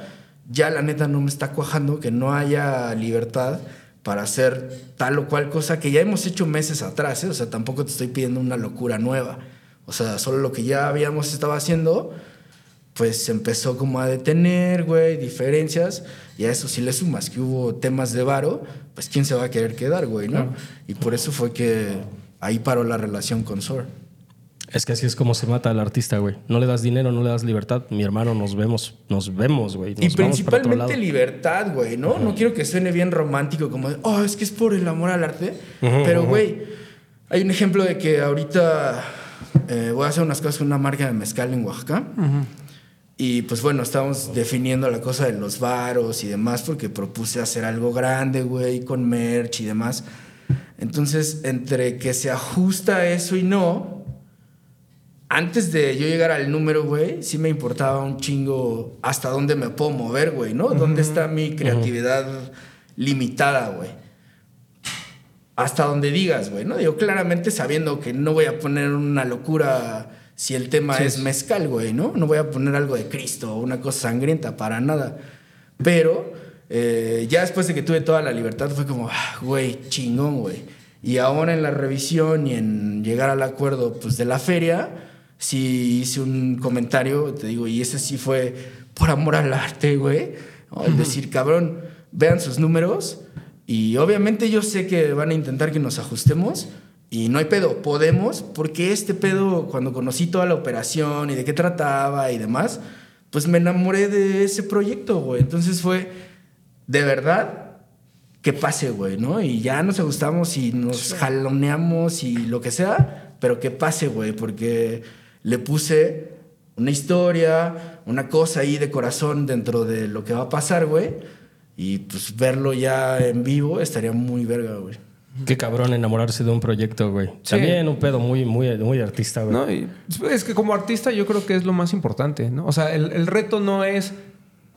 ya la neta no me está cuajando que no haya libertad para hacer tal o cual cosa que ya hemos hecho meses atrás, ¿eh? O sea, tampoco te estoy pidiendo una locura nueva. O sea, solo lo que ya habíamos estado haciendo, pues empezó como a detener, güey, diferencias. Y a eso si le sumas que hubo temas de varo, pues quién se va a querer quedar, güey, ¿no? Claro. Y por eso fue que ahí paró la relación con Sor. Es que así es como se mata al artista, güey. No le das dinero, no le das libertad. Mi hermano, nos vemos, nos vemos, güey. Y Nos principalmente libertad, güey, ¿no? No quiero que suene bien romántico como, de, oh, es que es por el amor al arte. Pero, güey, hay un ejemplo de que ahorita eh, voy a hacer unas cosas con una marca de mezcal en Oaxaca. Y pues bueno, estamos definiendo la cosa de los varos y demás porque propuse hacer algo grande, güey, con merch y demás. Entonces, entre que se ajusta eso y no, antes de yo llegar al número, güey, sí me importaba un chingo hasta dónde me puedo mover, güey, ¿no? ¿Dónde está mi creatividad limitada, güey? Hasta donde digas, güey, ¿no? Digo, claramente sabiendo que no voy a poner una locura si el tema es mezcal, güey, ¿no? No voy a poner algo de Cristo o una cosa sangrienta, para nada. Pero eh, ya después de que tuve toda la libertad fue como, ah, güey, chingón, güey. Y ahora en la revisión y en llegar al acuerdo pues, de la feria, sí hice un comentario, te digo, y ese sí fue por amor al arte, güey. ¿no? Decir, cabrón, vean sus números y obviamente yo sé que van a intentar que nos ajustemos y no hay pedo, podemos, porque este pedo, cuando conocí toda la operación y de qué trataba y demás, pues me enamoré de ese proyecto, güey. Entonces fue, de verdad, que pase, güey, ¿no? Y ya nos ajustamos y nos jaloneamos y lo que sea, pero que pase, güey, porque le puse una historia, una cosa ahí de corazón dentro de lo que va a pasar, güey. Y pues verlo ya en vivo estaría muy verga, güey. Qué cabrón enamorarse de un proyecto, güey. Sí. También un pedo muy, muy, muy artista, güey. ¿no? Y es que como artista yo creo que es lo más importante, ¿no? O sea, el, el reto no es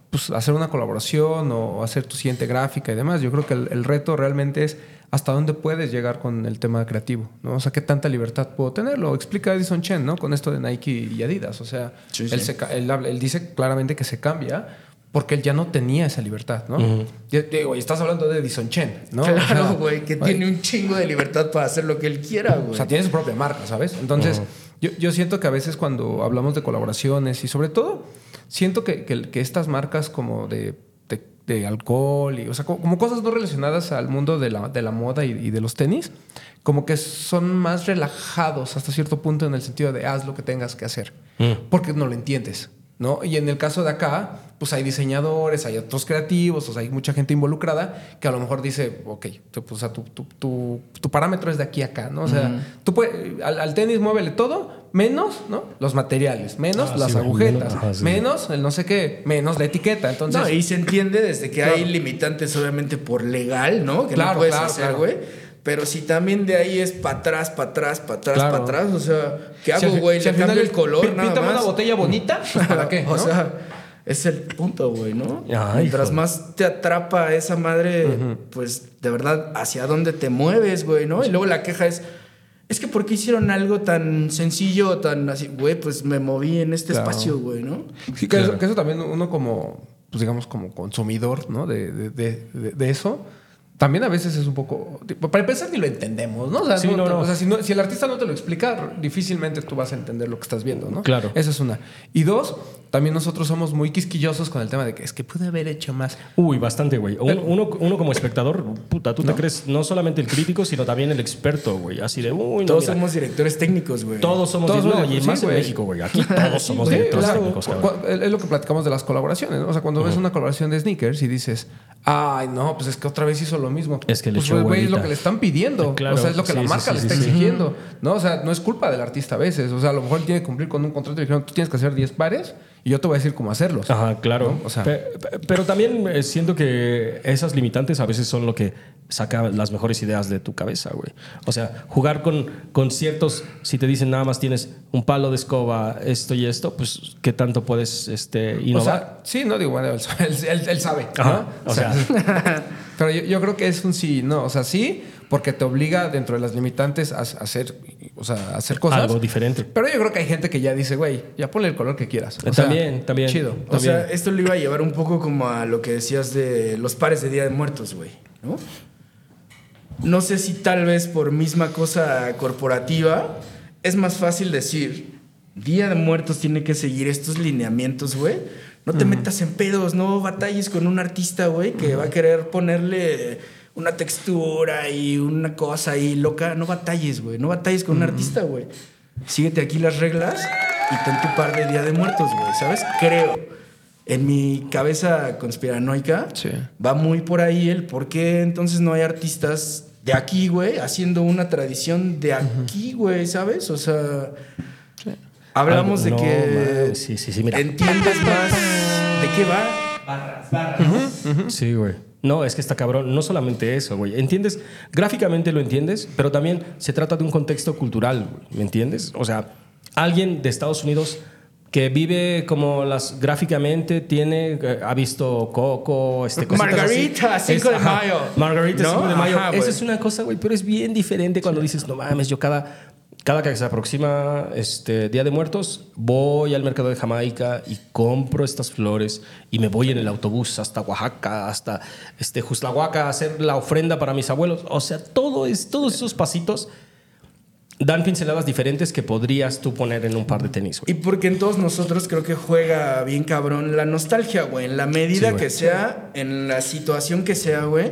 pues, hacer una colaboración o hacer tu siguiente gráfica y demás. Yo creo que el, el reto realmente es hasta dónde puedes llegar con el tema creativo, ¿no? O sea, qué tanta libertad puedo tener. Lo explica Edison Chen, ¿no? Con esto de Nike y Adidas. O sea, Sí, él, sí. se él él dice claramente que se cambia porque él ya no tenía esa libertad, ¿no? Digo, y estás hablando de Edison Chen, ¿no? O sea, Claro, güey, que tiene un chingo de libertad para hacer lo que él quiera, güey. o sea, tiene su propia marca, ¿sabes? Entonces, yo, yo siento que a veces cuando hablamos de colaboraciones y sobre todo, siento que, que- que estas marcas como de, de- alcohol y, o sea, co- como, cosas no relacionadas al mundo de la, de la moda y, y de los tenis, como que son más relajados hasta cierto punto en el sentido de haz lo que tengas que hacer, porque no lo entiendes. ¿No? Y en el caso de acá, pues hay diseñadores, hay otros creativos, o sea, hay mucha gente involucrada que a lo mejor dice, ok, tú, pues, o sea, tu, tu- tu- tu parámetro es de aquí a acá, ¿no? O sea, tú puedes, al, al tenis muévele todo, menos, ¿no? Los materiales, menos Ah, las sí, agujetas, menos- ajá, sí. menos el no sé qué, menos la etiqueta. Entonces, no, y se entiende desde que Claro. hay limitantes, obviamente, por legal, ¿no? Que Claro, no puedes claro, hacer, claro. güey. Pero si también de ahí es para atrás, para atrás, para atrás, Claro. para atrás, o sea, ¿qué hago, güey? si Le cambio el color, nada más. una botella bonita, pues, ¿para qué? o no? sea, es el punto, güey, ¿no? Ay, Mientras hijo. más te atrapa esa madre, pues de verdad, hacia dónde te mueves, güey, ¿no? Y luego la queja es, es que ¿por qué hicieron algo tan sencillo, tan así? Güey, pues me moví en este Claro. espacio, güey, ¿no? Sí, que, eso, que eso también uno como, pues digamos, como consumidor, ¿no? De, de, de- de- de eso. También a veces es un poco... tipo, Para empezar ni lo entendemos, ¿no? O sea, Sí, no, no. o sea, si, no- si el artista no te lo explica, difícilmente tú vas a entender lo que estás viendo, ¿no? Claro. Esa es una. Y dos, también nosotros somos muy quisquillosos con el tema de que es que pude haber hecho más. Uy, bastante, güey. Un- Uno, uno como espectador, puta, tú te crees no solamente el crítico, sino también el experto, güey. Así de, uy, no, Todos mira, somos directores técnicos, güey. todos somos, Todos no, somos- y sí, más en. México, güey. Aquí todos somos Sí, directores claro. técnicos, cabrón. Es lo que platicamos de las colaboraciones. ¿no? O sea, cuando ves una colaboración de sneakers y dices, ay, no, pues es que otra vez hizo lo mismo. Es que le pues, echó güey, es lo que le están pidiendo. Claro, o sea, es lo que sí, la marca sí, le está exigiendo. ¿no? O sea, no es culpa del artista a veces. O sea, a lo mejor él tiene que cumplir con un contrato y dijeron, tú tienes que hacer 10 pares y yo te voy a decir cómo hacerlos. Ajá, claro. ¿no? O sea- Pe- pe- pero también eh, siento que esas limitantes a veces son lo que saca las mejores ideas de tu cabeza, güey. O sea, jugar con, con ciertos, si te dicen nada más tienes un palo de escoba, esto y esto, pues qué tanto puedes este, O innovar. sea, sí, no digo, bueno, él, él- él sabe. ¿no? Ajá, o sea. Pero yo, yo creo que es un sí, no. O sea, sí, porque te obliga dentro de las limitantes a, a hacer, o sea, a hacer cosas. Algo diferente. Pero yo creo que hay gente que ya dice, güey, ya ponle el color que quieras. O sea, También, también. Chido. O sea, esto lo iba a llevar un poco como a lo que decías de los pares de Día de Muertos, güey, ¿no? No sé si tal vez por misma cosa corporativa es más fácil decir, Día de Muertos tiene que seguir estos lineamientos, güey. No te metas en pedos, no batalles con un artista, güey, que va a querer ponerle una textura y una cosa ahí loca. No batalles, güey. No batalles con un artista, güey. Síguete aquí las reglas y ten tu par de Día de Muertos, güey, ¿sabes? Creo. En mi cabeza conspiranoica Sí. va muy por ahí el por qué entonces no hay artistas de aquí, güey, haciendo una tradición de aquí, güey, ¿sabes? O sea, hablamos de no, que sí, sí, sí, mira. entiendes más de qué va. Sí, güey. No, es que está cabrón. No solamente eso, güey. ¿Entiendes? Gráficamente lo entiendes, pero también se trata de un contexto cultural, güey. ¿Me entiendes? O sea, alguien de Estados Unidos que vive como las gráficamente tiene eh, ha visto Coco este Margarita, así. 5 de mayo. Margarita ¿No? 5 de mayo Ajá, esa es una cosa güey pero es bien diferente cuando dices no mames yo cada cada que se aproxima este Día de Muertos voy al mercado de Jamaica y compro estas flores y me voy en el autobús hasta Oaxaca hasta este Juslahuaca a hacer la ofrenda para mis abuelos o sea todo es todos esos pasitos dan pinceladas diferentes que podrías tú poner en un par de tenis güey. Y porque en todos nosotros creo que juega bien cabrón la nostalgia, güey. En la medida Sí, que sea, en la situación que sea, güey,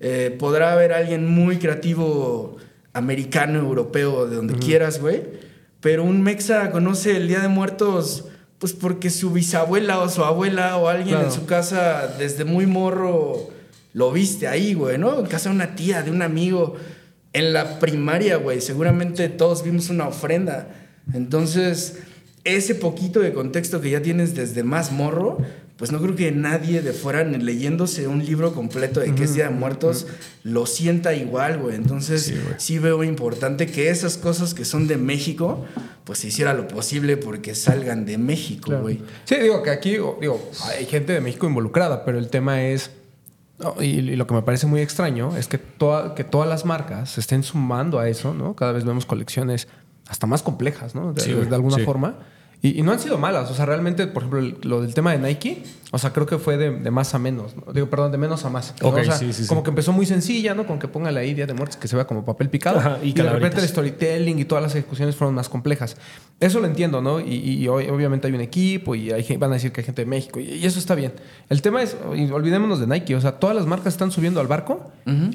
eh, podrá haber alguien muy creativo, americano, europeo, de donde quieras, güey. Pero un mexa conoce el Día de Muertos, pues porque su bisabuela o su abuela o alguien Claro. en su casa desde muy morro lo viste ahí, güey, ¿no? En casa de una tía, de un amigo. En la primaria, güey, seguramente todos vimos una ofrenda. Entonces, ese poquito de contexto que ya tienes desde más morro, pues no creo que nadie de fuera, leyéndose un libro completo de qué es Día de Muertos, lo sienta igual, güey. Entonces, sí, veo importante que esas cosas que son de México, pues se hiciera lo posible porque salgan de México, Claro. güey. Sí, digo que aquí, digo, hay gente de México involucrada, pero el tema es. y, y lo que me parece muy extraño es que, toda- que todas las marcas se estén sumando a eso, ¿no? Cada vez vemos colecciones hasta más complejas, ¿no? Sí, de alguna sí. forma. Y, y no han sido malas. O sea, realmente, por ejemplo, el- lo del tema de Nike, o sea, creo que fue de, de más a menos. ¿no? Digo, perdón, de menos a más. ¿no? Ok, O sea, sí, sí, sí. como que empezó muy sencilla, ¿no? Con que ponga la idea de muertes que se vea como papel picado. Ajá, y y, de repente el storytelling y todas las ejecuciones fueron más complejas. Eso lo entiendo, ¿no? Y, y hoy- obviamente hay un equipo y hay, van a decir que hay gente de México y, y eso está bien. El tema es, y olvidémonos de Nike, o sea, todas las marcas están subiendo al barco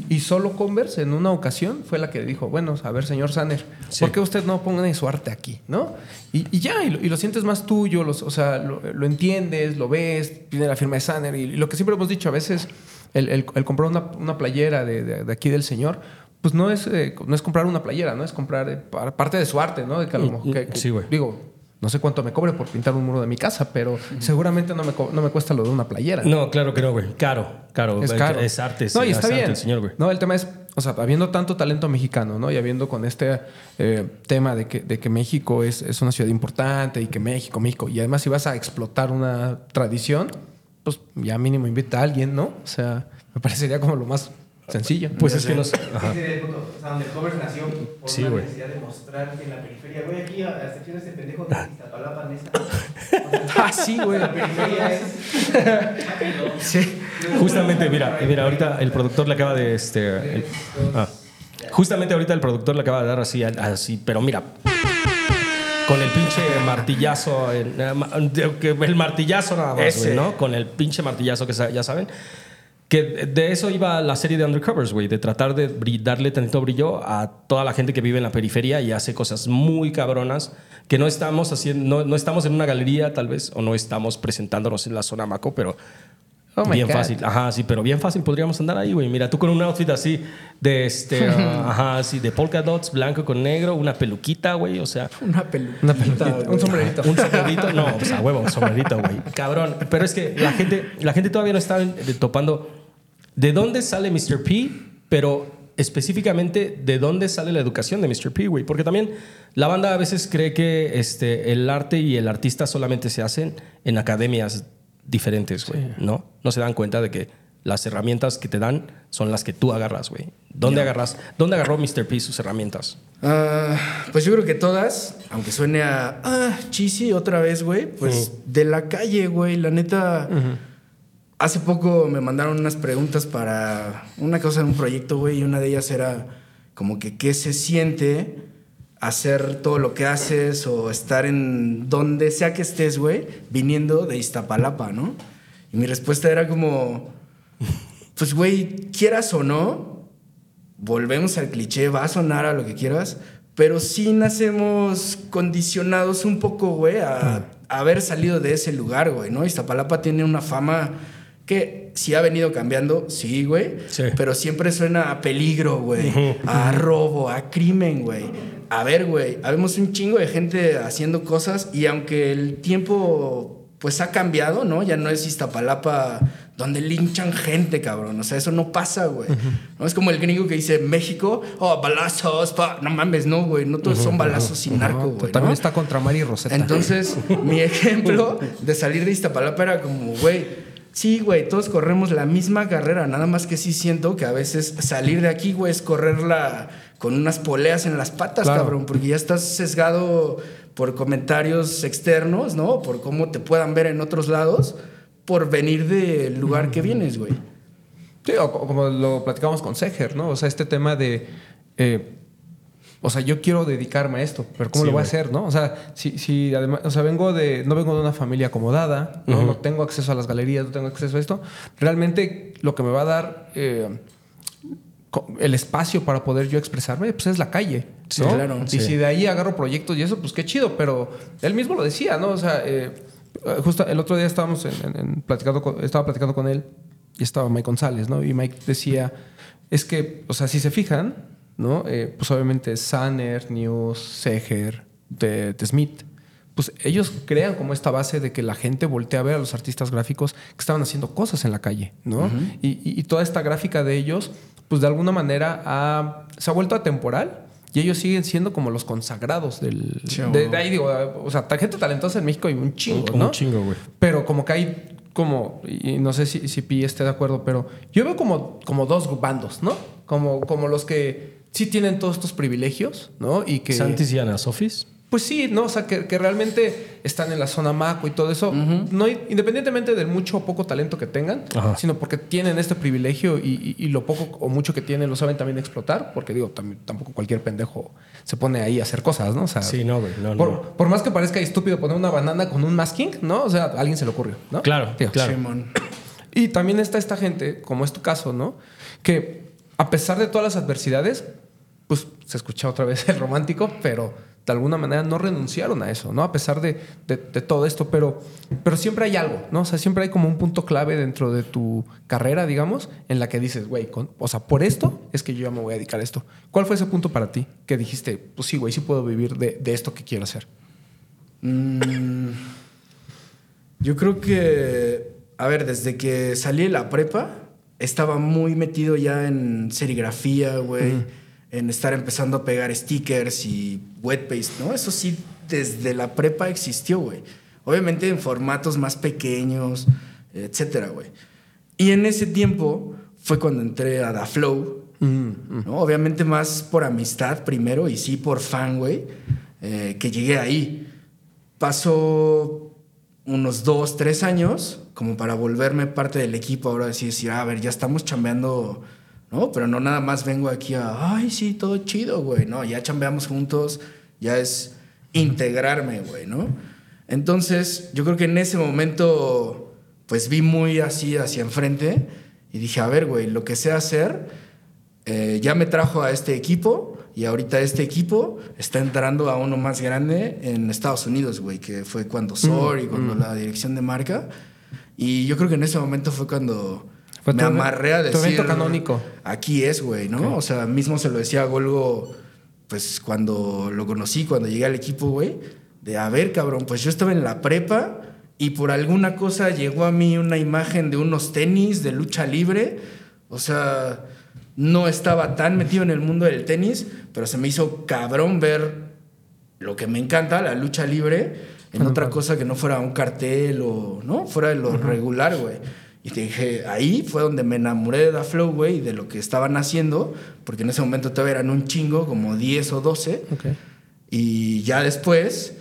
y solo Converse en una ocasión fue la que dijo, bueno, a ver, señor Sanner, Sí. ¿por qué usted no pone su arte aquí, no? Y, y ya, y lo, lo sientes más tuyo, los- o sea, lo, lo entiendes, lo ves, tiene la firma de Sanner y, y lo que siempre hemos dicho, a veces el, el- el comprar una, una playera de, de- de aquí del señor, pues no es, eh, no es comprar una playera, ¿no? Es comprar eh, par- parte de su arte, ¿no? De mejor- que- Sí, güey. Digo, no sé cuánto me cobre por pintar un muro de mi casa, pero seguramente no me, no me cuesta lo de una playera. No, claro que no, güey. Caro, caro. Es caro. Es arte. No, y está arte bien. el señor, güey. No, el tema es, o sea, habiendo tanto talento mexicano, ¿no? Y habiendo con este eh, tema de que, de que México es, es una ciudad importante y que México, México, y además si vas a explotar una tradición, pues ya mínimo invita a alguien, ¿no? O sea, me parecería como lo más sencillo. Pues es que nos. Ajá. Ese de punto, o sea, donde el cover nació por Sí, una güey. necesidad de mostrar que en la periferia, güey, aquí a de este pendejo de Iztapalapa, neta. ah, sí, güey. La periferia es. Sí. Justamente, mira, mira, ahorita el productor le acaba de este. el- ah. Justamente ahorita el productor le acaba de dar así, así, pero mira. Con el pinche martillazo, el martillazo nada más, Ese. güey, ¿no? Con el pinche martillazo que ya saben. Que de eso iba la serie de Undercovers, güey, de tratar de darle tantito brillo a toda la gente que vive en la periferia y hace cosas muy cabronas que no estamos haciendo, no, no estamos en una galería tal vez, o no estamos presentándonos en la zona Maco, pero Oh my bien God. fácil. Ajá, sí, pero bien fácil podríamos andar ahí, güey. Mira, tú con un outfit así de este, ah, ajá, así de polka dots, blanco con negro, una peluquita, güey, o sea, Una peluquita. Una un sombrerito. un sombrerito, no, pues a huevo, un sombrerito, güey. Cabrón. Pero es que la gente, la gente todavía no está topando de dónde sale Mr. P, pero específicamente de dónde sale la educación de Mr. P, güey. Porque también la banda a veces cree que este, el arte y el artista solamente se hacen en academias diferentes, güey. ¿No? No se dan cuenta de que las herramientas que te dan son las que tú agarras, güey. ¿Dónde agarras? ¿Dónde agarró Mr. P sus herramientas? Ah, pues yo creo que todas, aunque suene a ah, cheesy otra vez, güey, pues de la calle, güey, la neta. Hace poco me mandaron unas preguntas para una cosa de un proyecto, güey, y una de ellas era como que qué se siente hacer todo lo que haces o estar en donde sea que estés, güey, viniendo de Iztapalapa, ¿no? Y mi respuesta era como, pues, güey, quieras o no, volvemos al cliché, va a sonar a lo que quieras, pero sí nacemos condicionados un poco, güey, a, a haber salido de ese lugar, güey, ¿no? Iztapalapa tiene una fama que sí ha venido cambiando, sí, güey, Sí. pero siempre suena a peligro, güey, a robo, a crimen, güey. A ver, güey, habemos un chingo de gente haciendo cosas y aunque el tiempo pues ha cambiado, ¿no? Ya no es Iztapalapa donde linchan gente, cabrón. O sea, eso no pasa, güey. No es como el gringo que dice México, oh, balazos, pa. no mames, no, güey. No todos son balazos sin narco, güey. También ¿no? está contra Mari Rosetta. Entonces, mi ejemplo de salir de Iztapalapa era como, güey, sí, güey, todos corremos la misma carrera, nada más que sí siento que a veces salir de aquí, güey, es correrla con unas poleas en las patas, Claro. cabrón, porque ya estás sesgado por comentarios externos, ¿no? Por cómo te puedan ver en otros lados, por venir del lugar que vienes, güey. Sí, o co- como lo platicamos con Seger, ¿no? O sea, este tema de. eh, o sea, yo quiero dedicarme a esto, pero ¿cómo Sí, lo voy a hacer, no? O sea, si, si además, o sea, vengo de, no vengo de una familia acomodada, ¿no? No tengo acceso a las galerías, no tengo acceso a esto. Realmente lo que me va a dar eh, el espacio para poder yo expresarme, pues es la calle. Sí, ¿no? claro, Y sí. si de ahí agarro proyectos y eso, pues qué chido, pero él mismo lo decía, ¿no? O sea, eh, justo el otro día estábamos en, en- en platicando con- estaba platicando con él y estaba Mike González, ¿no? Y Mike decía, es que, o sea, si se fijan, ¿no? Eh, pues obviamente Sanner, News, Seger, de, de Smith, pues ellos crean como esta base de que la gente voltea a ver a los artistas gráficos que estaban haciendo cosas en la calle, ¿no? y, y- y toda esta gráfica de ellos, pues de alguna manera ha- se ha vuelto atemporal y ellos siguen siendo como los consagrados del... De, ahí digo, o sea, gente talentosa en México hay un chingo, Un- un ¿no? chingo, güey. Pero como que hay como, y no sé si, si Pi esté de acuerdo, pero yo veo como, como dos bandos, ¿no? Como, como los que sí tienen todos estos privilegios, ¿no? Y que... Santis y Ana Sofis. Pues sí, ¿no? O sea, que, que realmente están en la zona maco y todo eso. no hay- independientemente del mucho o poco talento que tengan, Ajá. sino porque tienen este privilegio y, y- y lo poco o mucho que tienen lo saben también explotar. Porque digo, también, tampoco cualquier pendejo se pone ahí a hacer cosas, ¿no? O sea, Sí, no, güey. No, por, no. por más que parezca estúpido poner una banana con un masking, ¿no? O sea, a alguien se le ocurrió, ¿no? Claro, Digo, claro. Simón. y también está esta gente, como es tu caso, ¿no? Que a pesar de todas las adversidades, se escucha otra vez el romántico, pero de alguna manera no renunciaron a eso, ¿no? A pesar de, de- de todo esto, pero, pero siempre hay algo, ¿no? O sea, siempre hay como un punto clave dentro de tu carrera, digamos, en la que dices, güey, o sea, por esto es que yo ya me voy a dedicar a esto. ¿Cuál fue ese punto para ti que dijiste, pues sí, güey, sí puedo vivir de, de esto que quiero hacer? Mm, yo creo que, a ver, desde que salí de la prepa, estaba muy metido ya en serigrafía, güey, en estar empezando a pegar stickers y wet paste, ¿no? Eso sí, desde la prepa existió, güey. Obviamente en formatos más pequeños, etcétera, güey. Y en ese tiempo fue cuando entré a Da Flow, ¿no? Obviamente más por amistad primero y sí por fan, güey, eh, que llegué ahí. Pasó unos dos, tres años como para volverme parte del equipo ahora decir, decir, a ver, ya estamos chambeando, ¿no? Pero no nada más vengo aquí a, ay, sí, todo chido, güey, no, ya chambeamos juntos, ya es integrarme, güey, ¿no? Entonces, yo creo que en ese momento, pues vi muy así hacia enfrente y dije, a ver, güey, lo que sé hacer, eh, ya me trajo a este equipo y ahorita este equipo está entrando a uno más grande en Estados Unidos, güey, que fue cuando SOR y cuando la dirección de marca. Y yo creo que en ese momento fue cuando Fue me amarré a tu decir... evento canónico. Aquí es, güey, ¿no? O sea, mismo se lo decía a Golgo, pues cuando lo conocí, cuando llegué al equipo, güey, de, a ver, cabrón, pues yo estaba en la prepa y por alguna cosa llegó a mí una imagen de unos tenis de lucha libre. O sea, no estaba tan metido en el mundo del tenis, pero se me hizo cabrón ver lo que me encanta, la lucha libre, en otra cosa que no fuera un cartel o, ¿no? Fuera de lo regular, güey. Y te dije, ahí fue donde me enamoré de Da Flow, güey, y de lo que estaban haciendo, porque en ese momento todavía eran un chingo, como 10 o 12. Y ya después,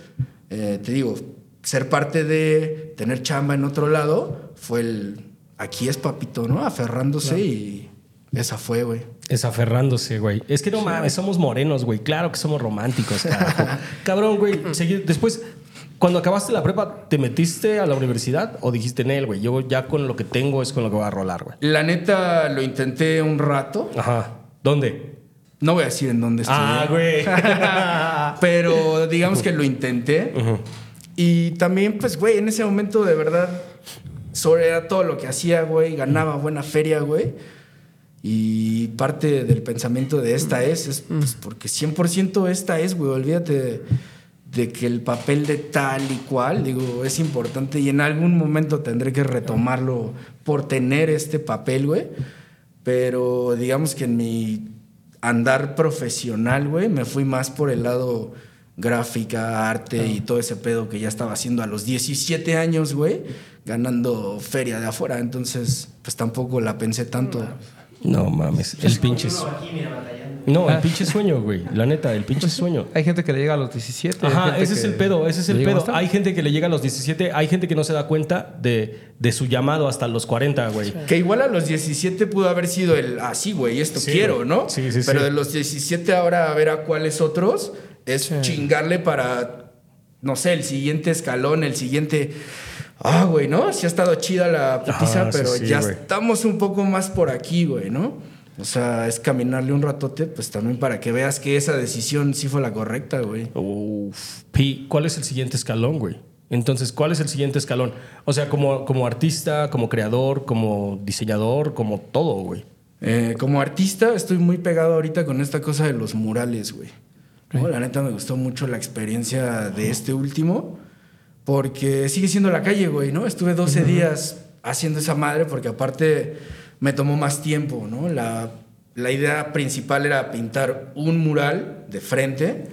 eh, te digo, ser parte de tener chamba en otro lado fue el, aquí es papito, ¿no? Aferrándose y esa fue, güey. Es aferrándose, güey. Es que no mames, somos morenos, güey. Claro que somos románticos, carajo. Cabrón, güey. Después, cuando acabaste la prepa, ¿te metiste a la universidad o dijiste en él, güey? Yo ya con lo que tengo es con lo que voy a rolar, güey. La neta lo intenté un rato. Ajá. ¿Dónde? No voy a decir en dónde estudié. Ah, güey. Pero digamos que lo intenté. Y también, pues, güey, en ese momento de verdad, sobre era todo lo que hacía, güey. Ganaba buena feria, güey. Y parte del pensamiento de esta es, es pues, porque 100% esta es, güey. Olvídate de que el papel de tal y cual, digo, es importante y en algún momento tendré que retomarlo por tener este papel, güey. Pero digamos que en mi andar profesional, güey, me fui más por el lado gráfica, arte y todo ese pedo que ya estaba haciendo a los 17 años, güey, ganando feria de afuera. Entonces, pues tampoco la pensé tanto. No mames, el pinche. No, el pinche sueño, güey. La neta, el pinche sueño. Hay gente que le llega a los 17. hay Ajá, gente ese es que el pedo, ese es el pedo. Hay gente que le llega a los 17, hay gente que no se da cuenta de, de su llamado hasta los 40, güey. Que igual a los 17 pudo haber sido el, ah, sí, güey, esto Sí, quiero, güey. ¿no? Sí, sí, Pero sí. de los 17 ahora a ver a cuáles otros es chingarle para, no sé, el siguiente escalón, el siguiente... Ah, güey, ¿no? Sí ha estado chida la putiza, sí, pero sí, ya güey. estamos un poco más por aquí, güey, ¿no? O sea, es caminarle un ratote, pues también para que veas que esa decisión sí fue la correcta, güey. Uf. Pi, ¿cuál es el siguiente escalón, güey? Entonces, ¿cuál es el siguiente escalón? O sea, como, como artista, como creador, como diseñador, como todo, güey. Eh, como artista estoy muy pegado ahorita con esta cosa de los murales, güey. ¿No? La neta me gustó mucho la experiencia de este último, porque sigue siendo la calle, güey, ¿no? Estuve 12 días haciendo esa madre porque aparte me tomó más tiempo, ¿no? La, la idea principal era pintar un mural de frente.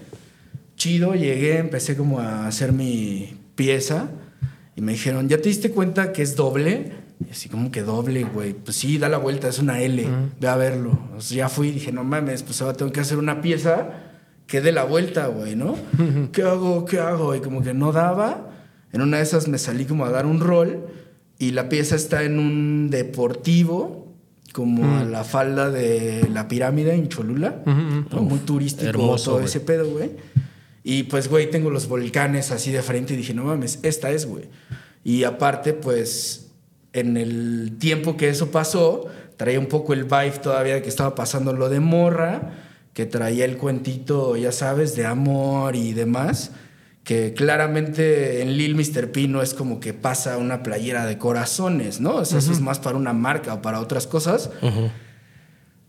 Chido, llegué, empecé como a hacer mi pieza y me dijeron, ¿ya te diste cuenta que es doble? Y así como que doble, güey. Pues sí, da la vuelta, es una L, ve a verlo. O sea, ya fui y dije, no mames, pues ahora tengo que hacer una pieza que dé la vuelta, güey, ¿no? ¿Qué hago? ¿Qué hago? Y como que no daba. En una de esas me salí como a dar un rol y la pieza está en un deportivo, como a la falda de la pirámide en Cholula, ¿no? muy turístico, hermoso, todo güey. ese pedo, güey. Y pues, güey, tengo los volcanes así de frente y dije, no mames, esta es, güey. Y aparte, pues, en el tiempo que eso pasó, traía un poco el vibe todavía de que estaba pasando lo de morra, que traía el cuentito, ya sabes, de amor y demás. Que claramente en Lil Mr. P no es como que pasa una playera de corazones, ¿no? O sea, eso es más para una marca o para otras cosas.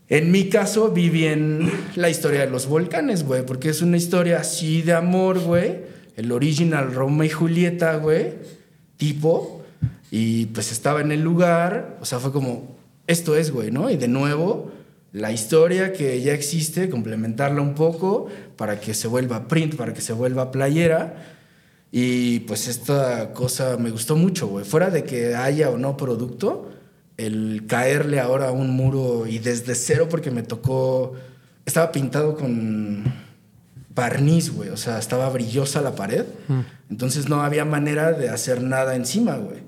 En mi caso, vi bien la historia de los volcanes, güey, porque es una historia así de amor, güey. El original Romeo y Julieta, güey, tipo. Y pues estaba en el lugar, o sea, fue como, esto es, güey, ¿no? Y de nuevo, la historia que ya existe, complementarla un poco para que se vuelva print, para que se vuelva playera. Y pues esta cosa me gustó mucho, güey. Fuera de que haya o no producto, el caerle ahora a un muro y desde cero, porque me tocó. Estaba pintado con barniz, güey. O sea, estaba brillosa la pared. Entonces no había manera de hacer nada encima, güey.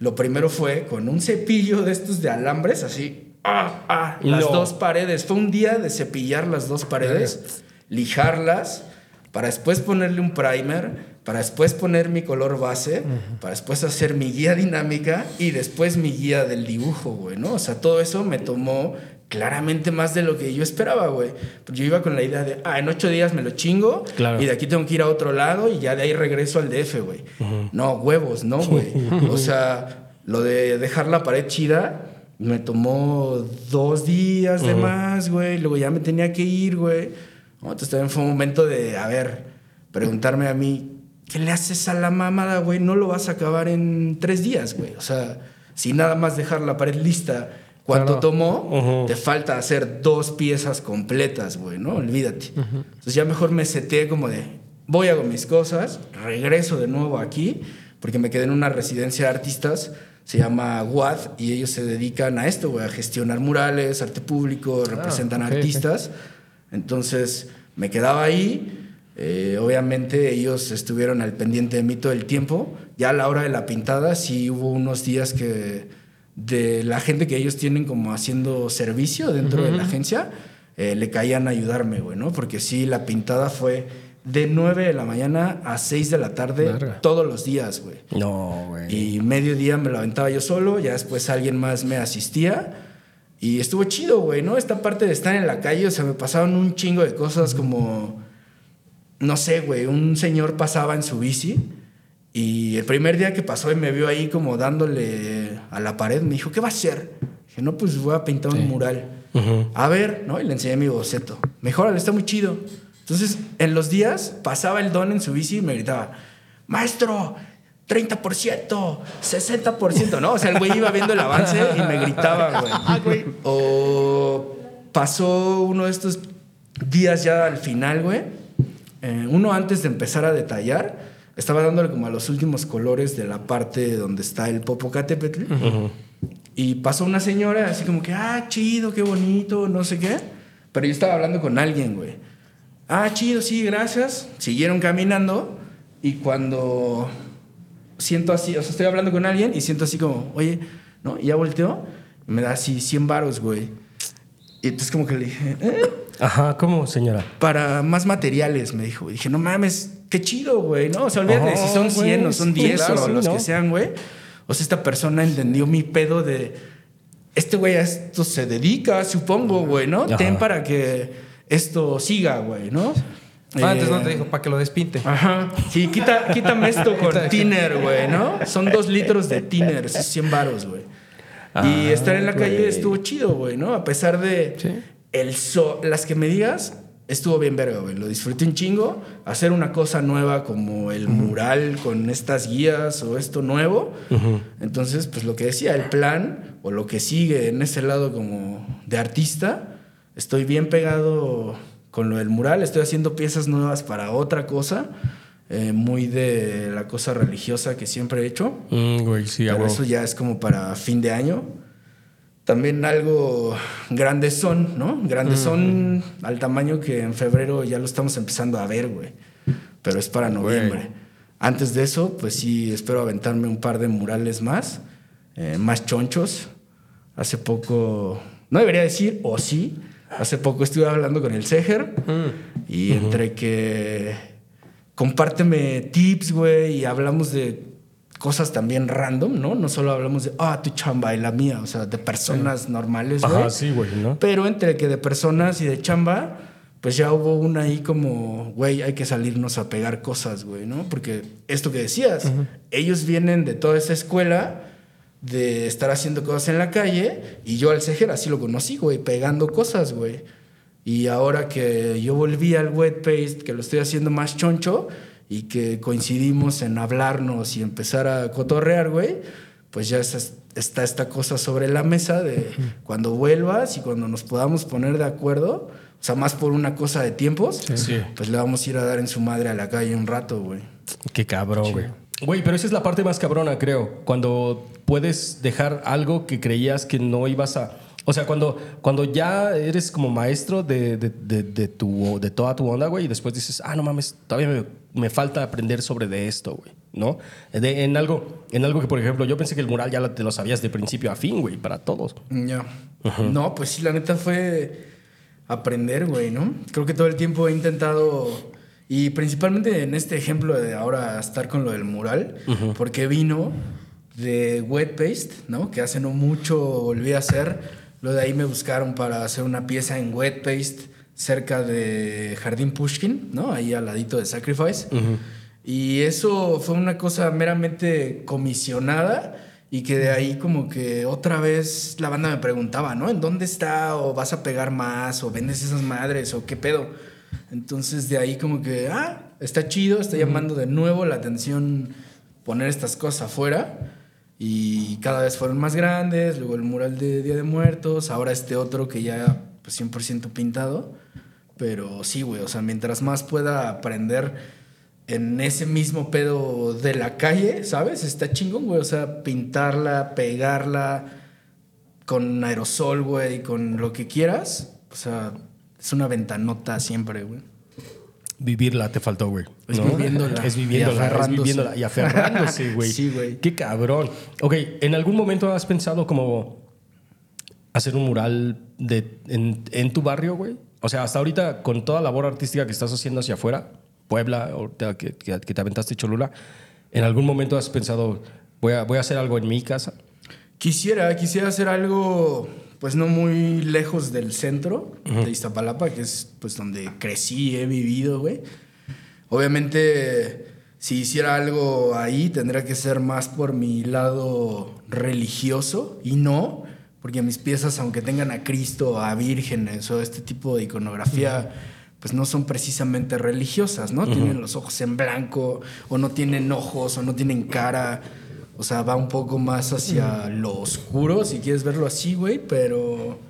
Lo primero fue con un cepillo de estos de alambres, así. ¡Ah! ¡Ah! Las No. dos paredes. Fue un día de cepillar las dos paredes, lijarlas, para después ponerle un primer, para después poner mi color base, para después hacer mi guía dinámica y después mi guía del dibujo, güey, ¿no? O sea, todo eso me tomó claramente más de lo que yo esperaba, güey. Yo iba con la idea de, ah, en ocho días me lo chingo Claro. y de aquí tengo que ir a otro lado y ya de ahí regreso al DF, güey. No, huevos, no, güey. o sea, lo de dejar la pared chida me tomó dos días de más, güey. Luego ya me tenía que ir, güey. Entonces también fue un momento de, a ver, preguntarme a mí, ¿qué le haces a la mamada, güey? No lo vas a acabar en tres días, güey. O sea, si nada más dejar la pared lista, ¿cuánto Claro. tomó? Te falta hacer dos piezas completas, güey, ¿no? Olvídate. Entonces ya mejor me seteé como de, voy, hago mis cosas, regreso de nuevo aquí, porque me quedé en una residencia de artistas, se llama WAD, y ellos se dedican a esto, güey, a gestionar murales, arte público, representan ok, ok. artistas. Entonces me quedaba ahí. eh, obviamente ellos estuvieron al pendiente de mí todo el tiempo. Ya a la hora de la pintada sí hubo unos días que de la gente que ellos tienen como haciendo servicio dentro de la agencia, eh, le caían a ayudarme, güey, ¿no? Porque sí, la pintada fue de 9 de la mañana a 6 de la tarde todos los días, güey. No, güey. Y mediodía me lo aventaba yo solo, ya después alguien más me asistía. Y estuvo chido, güey, ¿no? Esta parte de estar en la calle, o sea, me pasaron un chingo de cosas como, no sé, güey, un señor pasaba en su bici y el primer día que pasó y me vio ahí como dándole a la pared, me dijo, ¿qué va a hacer? Dije, no, pues voy a pintar un mural. Ujú. A ver, ¿no? Y le enseñé mi boceto. Mejor, está muy chido. Entonces, en los días pasaba el don en su bici y me gritaba, maestro, 30%, 60%, ¿no? O sea, el güey iba viendo el avance y me gritaba, güey. O pasó uno de estos días ya al final, güey. eh, uno antes de empezar a detallar, estaba dándole como a los últimos colores de la parte donde está el Popocatépetl. Y pasó una señora así como que, ah, chido, qué bonito, no sé qué. Pero yo estaba hablando con alguien, güey. Ah, chido, sí, gracias. Siguieron caminando y cuando siento así, o sea, estoy hablando con alguien y siento así como, oye, ¿no? Y ya volteo, y me da así 100 varos, güey. Y entonces como que le dije, "Eh, Ajá, ¿cómo, señora? para más materiales, me dijo. Y dije, no mames, qué chido, güey, ¿no? O sea, olvídate de si son Oh, 100 güey, o son sí, 10 claro, o sí, los ¿no? que sean, güey. O sea, esta persona entendió mi pedo de, este güey a esto se dedica, supongo, güey, ¿no? Ajá. Ten para que esto siga, güey, ¿no? Ah, antes no Eh, te dijo para que lo despinte. Ajá. Sí, quita, quítame esto con tiner, güey, ¿no? Son dos litros de tiner, esos 100 varos, güey. y Ah, estar en la calle estuvo chido, güey, ¿no? A pesar de Sí. el so las que me digas, estuvo bien verga, güey. Lo disfruté un chingo. Hacer una cosa nueva como el mural con estas guías o esto nuevo. Entonces, pues lo que decía, el plan o lo que sigue en ese lado como de artista, estoy bien pegado con lo del mural. Estoy haciendo piezas nuevas para otra cosa. eh, muy de la cosa religiosa que siempre he hecho. Mm, güey, sí, a Pero eso ya es como para fin de año. También algo grandes son, ¿no? Grandes son al tamaño que en febrero ya lo estamos empezando a ver, güey. Pero es para noviembre. Antes de eso, pues sí, espero aventarme un par de murales más, eh, más chonchos. Hace poco, no debería decir, o sí, hace poco estuve hablando con el Seger y entre que compárteme tips, güey, y hablamos de cosas también random, ¿no? No solo hablamos de, ah, tu chamba y la mía, o sea, de personas normales, güey. Ajá, sí, güey, ¿no? Pero entre que de personas y de chamba, pues ya hubo una ahí como, güey, hay que salirnos a pegar cosas, güey, ¿no? Porque esto que decías, ellos vienen de toda esa escuela de estar haciendo cosas en la calle y yo al Cejer así lo conocí, güey, pegando cosas, güey. Y ahora que yo volví al wet paste, que lo estoy haciendo más choncho y que coincidimos en hablarnos y empezar a cotorrear, güey, pues ya está, está esta cosa sobre la mesa de cuando vuelvas y cuando nos podamos poner de acuerdo, o sea, más por una cosa de tiempos, Sí. pues le vamos a ir a dar en su madre a la calle un rato, güey. Qué cabrón, güey. Güey, pero esa es la parte más cabrona, creo. Cuando puedes dejar algo que creías que no ibas a. O sea, cuando, cuando ya eres como maestro de, de, de- de tu, de toda tu onda, güey, y después dices, ah, no mames, todavía me, me falta aprender sobre de esto, güey, ¿no? En, algo, en algo que, por ejemplo, yo pensé que el mural ya lo- te lo sabías de principio a fin, güey, para todos. Ya. No, pues sí, la neta fue aprender, güey, ¿no? Creo que todo el tiempo he intentado, y principalmente en este ejemplo de ahora estar con lo del mural, porque vino de wet paste, ¿no? Que hace no mucho volví a hacer. Lo de ahí me buscaron para hacer una pieza en wet paste cerca de Jardín Pushkin, ¿no? Ahí al ladito de Sacrifice. Y eso fue una cosa meramente comisionada y que de ahí como que otra vez la banda me preguntaba, ¿no? ¿En dónde está? ¿O vas a pegar más? ¿O vendes esas madres? ¿O qué pedo? Entonces de ahí como que, ah, está chido, está llamando de nuevo la atención poner estas cosas afuera. Y cada vez fueron más grandes, luego el mural de Día de Muertos, ahora este otro que ya pues 100% pintado. Pero sí, güey, o sea, mientras más pueda aprender en ese mismo pedo de la calle, ¿sabes? Está chingón, güey. O sea, pintarla, pegarla con aerosol, güey, con lo que quieras. O sea, es una ventanota siempre, güey. Vivirla te faltó, güey. Es ¿no? viviéndola. Es Y viviéndola, es aferrándose. viviéndola y aferrándose, güey. Sí, güey. Qué cabrón. Ok, ¿en algún momento has pensado como hacer un mural de, en, en tu barrio, güey? O sea, hasta ahorita, con toda la labor artística que estás haciendo hacia afuera, Puebla, que, que, que te aventaste Cholula, ¿en algún momento has pensado, voy a, voy a hacer algo en mi casa? Quisiera, quisiera hacer algo, pues no muy lejos del centro de Iztapalapa, que es pues donde crecí, he vivido, güey. Obviamente, si hiciera algo ahí, tendría que ser más por mi lado religioso y no, porque mis piezas, aunque tengan a Cristo, a vírgenes o este tipo de iconografía, pues no son precisamente religiosas, ¿no? Tienen los ojos en blanco, o no tienen ojos, o no tienen cara. O sea, va un poco más hacia lo oscuro, si quieres verlo así, güey, pero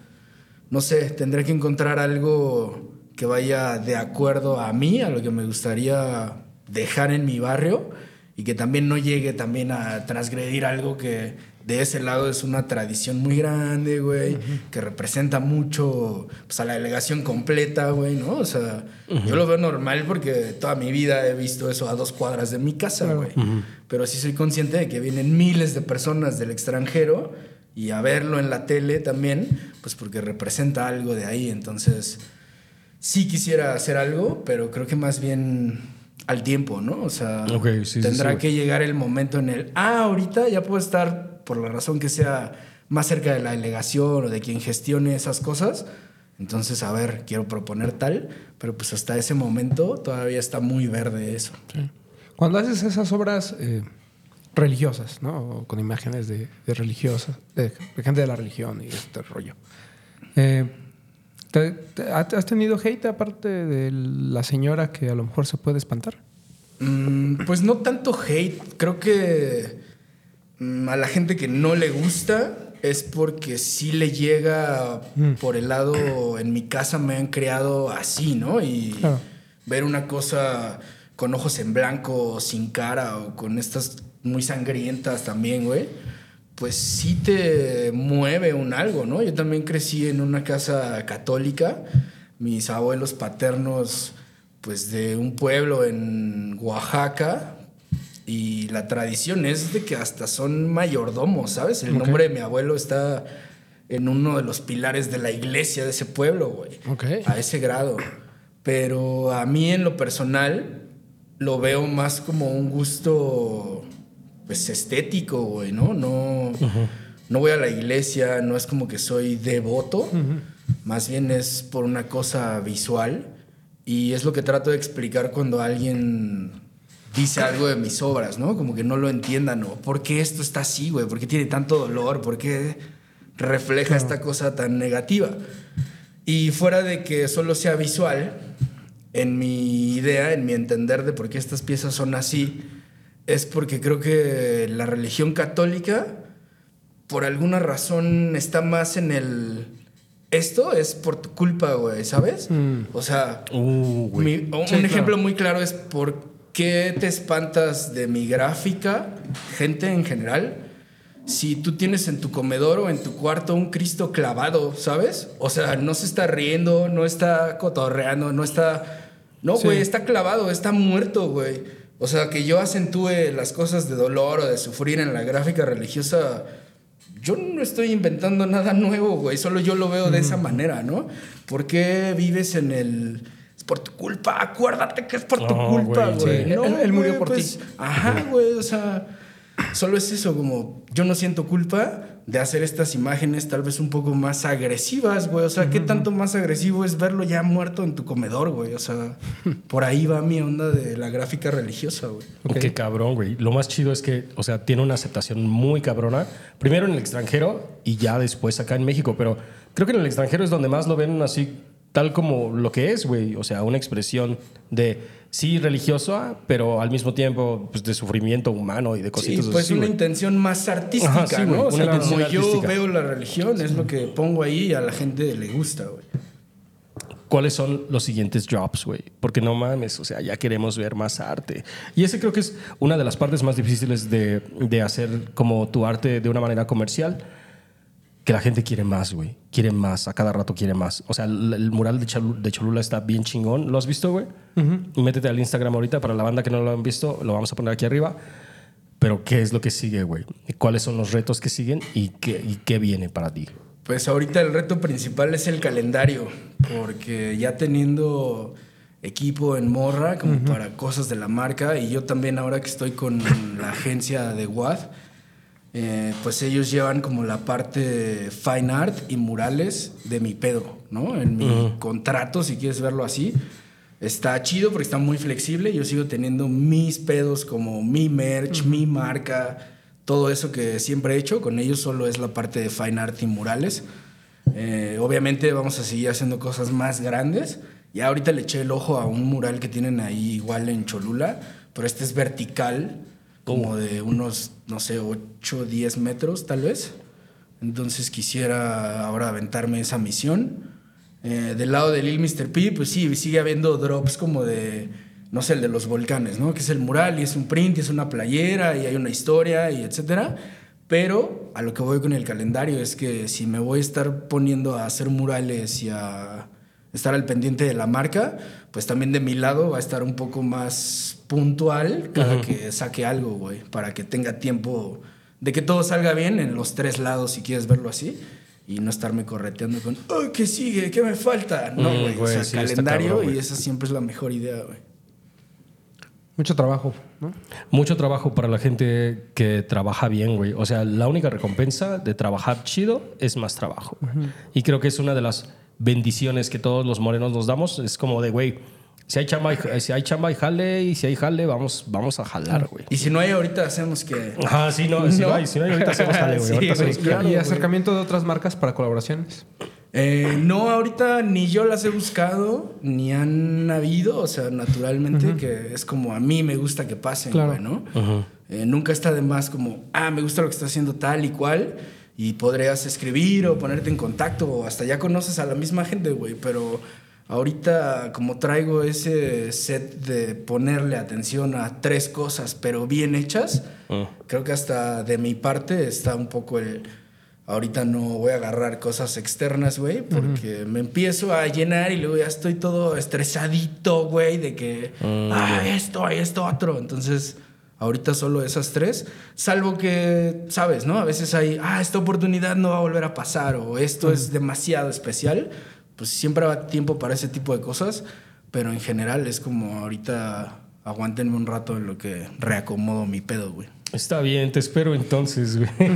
no sé, tendré que encontrar algo que vaya de acuerdo a mí, a lo que me gustaría dejar en mi barrio y que también no llegue también a transgredir algo que de ese lado es una tradición muy grande, güey, que representa mucho pues, a la delegación completa, güey, ¿no? O sea, yo lo veo normal porque toda mi vida he visto eso a dos cuadras de mi casa, güey. Pero sí soy consciente de que vienen miles de personas del extranjero y a verlo en la tele también, pues porque representa algo de ahí. Entonces, sí quisiera hacer algo, pero creo que más bien al tiempo, ¿no? O sea, Ok, sí, sí, tendrá sí. que llegar el momento en el, ah, ahorita ya puedo estar, por la razón que sea, más cerca de la delegación o de quien gestione esas cosas. Entonces, a ver, quiero proponer tal, pero pues hasta ese momento todavía está muy verde eso. Cuando haces esas obras eh, religiosas, ¿no? O con imágenes de, de religiosas, de, de gente de la religión y este rollo. Eh, ¿te- te- ¿Has tenido hate aparte de la señora que a lo mejor se puede espantar? Mm, pues no tanto hate, creo que a la gente que no le gusta es porque sí le llega por el lado, en mi casa me han creado así, ¿no? Y Claro. ver una cosa con ojos en blanco, sin cara o con estas muy sangrientas también, güey. Pues sí te mueve un algo, ¿no? Yo también crecí en una casa católica. Mis abuelos paternos, pues de un pueblo en Oaxaca. Y la tradición es de que hasta son mayordomos, ¿sabes? El Ok. nombre de mi abuelo está en uno de los pilares de la iglesia de ese pueblo, güey. Ok. A ese grado. Pero a mí en lo personal lo veo más como un gusto pues estético, güey, ¿no? No, no voy a la iglesia, no es como que soy devoto, más bien es por una cosa visual y es lo que trato de explicar cuando alguien dice algo de mis obras, ¿no? Como que no lo entiendan, ¿no? ¿Por qué esto está así, güey? ¿Por qué tiene tanto dolor? ¿Por qué refleja esta cosa tan negativa? Y fuera de que solo sea visual, en mi idea, en mi entender de por qué estas piezas son así, es porque creo que la religión católica, por alguna razón, está más en el... Esto es por tu culpa, güey, ¿sabes? Mm. O sea, Uh, mi- un Sí, ejemplo claro. muy claro es por qué te espantas de mi gráfica, gente en general, si tú tienes en tu comedor o en tu cuarto un Cristo clavado, ¿sabes? O sea, no se está riendo, no está cotorreando, no está... No, Sí. güey, está clavado, está muerto, güey. O sea, que yo acentúe las cosas de dolor o de sufrir en la gráfica religiosa, yo no estoy inventando nada nuevo, güey. Solo yo lo veo de esa manera, ¿no? ¿Por qué vives en el... Por tu culpa, acuérdate que es por tu No, culpa, güey, sí. Él- él murió por pues, ti. Ajá, güey, o sea, solo es eso, como yo no siento culpa de hacer estas imágenes tal vez un poco más agresivas, güey. O sea, ¿qué tanto más agresivo es verlo ya muerto en tu comedor, güey? O sea, por ahí va mi onda de la gráfica religiosa, güey. Qué cabrón, güey. Lo más chido es que, o sea, tiene una aceptación muy cabrona. Primero en el extranjero y ya después acá en México. Pero creo que en el extranjero es donde más lo ven así, tal como lo que es, güey. O sea, una expresión de sí religiosa, pero al mismo tiempo pues, de sufrimiento humano y de Sí, cositas pues así, una intención más artística, Ajá, sí, ¿no? O sea, como yo veo la religión, es lo que pongo ahí y a la gente le gusta, güey. ¿Cuáles son los siguientes jobs, güey? Porque no mames, o sea, ya queremos ver más arte. Y ese creo que es una de las partes más difíciles de, de hacer como tu arte de una manera comercial. Que la gente quiere más, güey. Quiere más, a cada rato quiere más. O sea, el, el mural de, Chalu- de Cholula está bien chingón. ¿Lo has visto, güey? Y métete al Instagram ahorita para la banda que no lo han visto, lo vamos a poner aquí arriba. Pero, ¿qué es lo que sigue, güey? ¿Cuáles son los retos que siguen y qué, y qué viene para ti? Pues ahorita el reto principal es el calendario, porque ya teniendo equipo en Morra como para cosas de la marca y yo también ahora que estoy con la agencia de WAD, eh, pues ellos llevan como la parte fine art y murales de mi pedo, ¿no? En mi contrato, si quieres verlo así. Está chido porque está muy flexible. Yo sigo teniendo mis pedos como mi merch, mi marca, todo eso que siempre he hecho. Con ellos solo es la parte de fine art y murales. Eh, obviamente vamos a seguir haciendo cosas más grandes. Y Y ahorita le eché el ojo a un mural que tienen ahí igual en Cholula, pero este es vertical, como de unos, no sé, 8 o 10 metros tal vez. Entonces quisiera ahora aventarme esa misión. Eh, del lado de Lil Mr. P, pues sí, sigue habiendo drops como de, no sé, el de los volcanes, ¿no? Que es el mural y es un print, y es una playera y hay una historia y etcétera. Pero a lo que voy con el calendario es que si me voy a estar poniendo a hacer murales y a estar al pendiente de la marca, pues también de mi lado va a estar un poco más puntual cada que saque algo, güey, para que tenga tiempo de que todo salga bien en los tres lados, si quieres verlo así, y no estarme correteando con, oh, ¿qué sigue? ¿Qué me falta? No, Mm, güey, o güey, sea, sí, calendario cabrón, y esa siempre es la mejor idea, güey. Mucho trabajo, ¿no? Mucho trabajo para la gente que trabaja bien, güey. O sea, la única recompensa de trabajar chido es más trabajo. Y creo que es una de las bendiciones que todos los morenos nos damos. Es como de, güey, si hay chamba, y- si hay chamba y jale, y si hay jale, vamos, vamos a jalar, güey. Y si no hay ahorita, hacemos que... Ajá, sí, no, si no, No. hay, si no hay, ahorita hacemos jale, güey. Sí, hacemos- claro, y güey. acercamiento de otras marcas para colaboraciones. Eh, no, ahorita ni yo las he buscado, ni han habido, o sea, naturalmente, que es como a mí me gusta que pasen, Claro. güey, ¿no? Eh, nunca está de más como, ah, me gusta lo que está haciendo tal y cual, y podrías escribir o ponerte en contacto, o hasta ya conoces a la misma gente, güey, pero ahorita como traigo ese set de ponerle atención a tres cosas, pero bien hechas, creo que hasta de mi parte está un poco el... Ahorita no voy a agarrar cosas externas, güey, porque me empiezo a llenar y luego ya estoy todo estresadito, güey, de que, ah, esto, esto, otro. Entonces, ahorita solo esas tres, salvo que, sabes, ¿no? A veces hay, ah, esta oportunidad no va a volver a pasar o esto es demasiado especial. Pues siempre va tiempo para ese tipo de cosas, pero en general es como ahorita aguántenme un rato en lo que reacomodo mi pedo, güey. Está bien, te espero entonces, güey.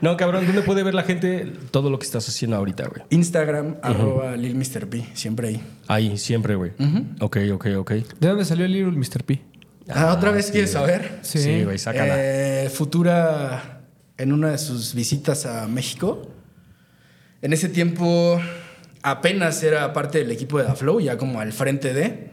no, cabrón, ¿dónde puede ver la gente todo lo que estás haciendo ahorita, güey? Instagram, arroba Lil Mr. P, siempre ahí. Ahí, siempre, güey. Ok, ok, ok. ¿De dónde salió el Little Mr. P? Ah, ¿Otra vez quieres saber? Sí, güey, sácala. Eh, Futura, en una de sus visitas a México, en ese tiempo apenas era parte del equipo de Flow, ya como al frente de.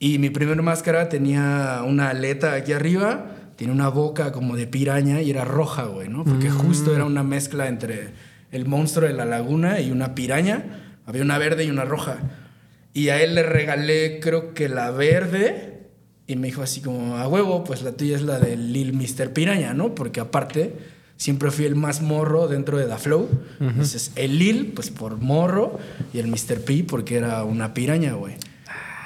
Y mi primer máscara tenía una aleta aquí arriba, tiene una boca como de piraña y era roja, güey, ¿no? Porque justo era una mezcla entre el monstruo de la laguna y una piraña. Había una verde y una roja. Y a él le regalé, creo que la verde. Y me dijo así como, a huevo, pues la tuya es la del Lil Mr. Piraña, ¿no? Porque aparte, siempre fui el más morro dentro de Da Flow. Entonces, el Lil, pues por morro, y el Mr. P, porque era una piraña, güey.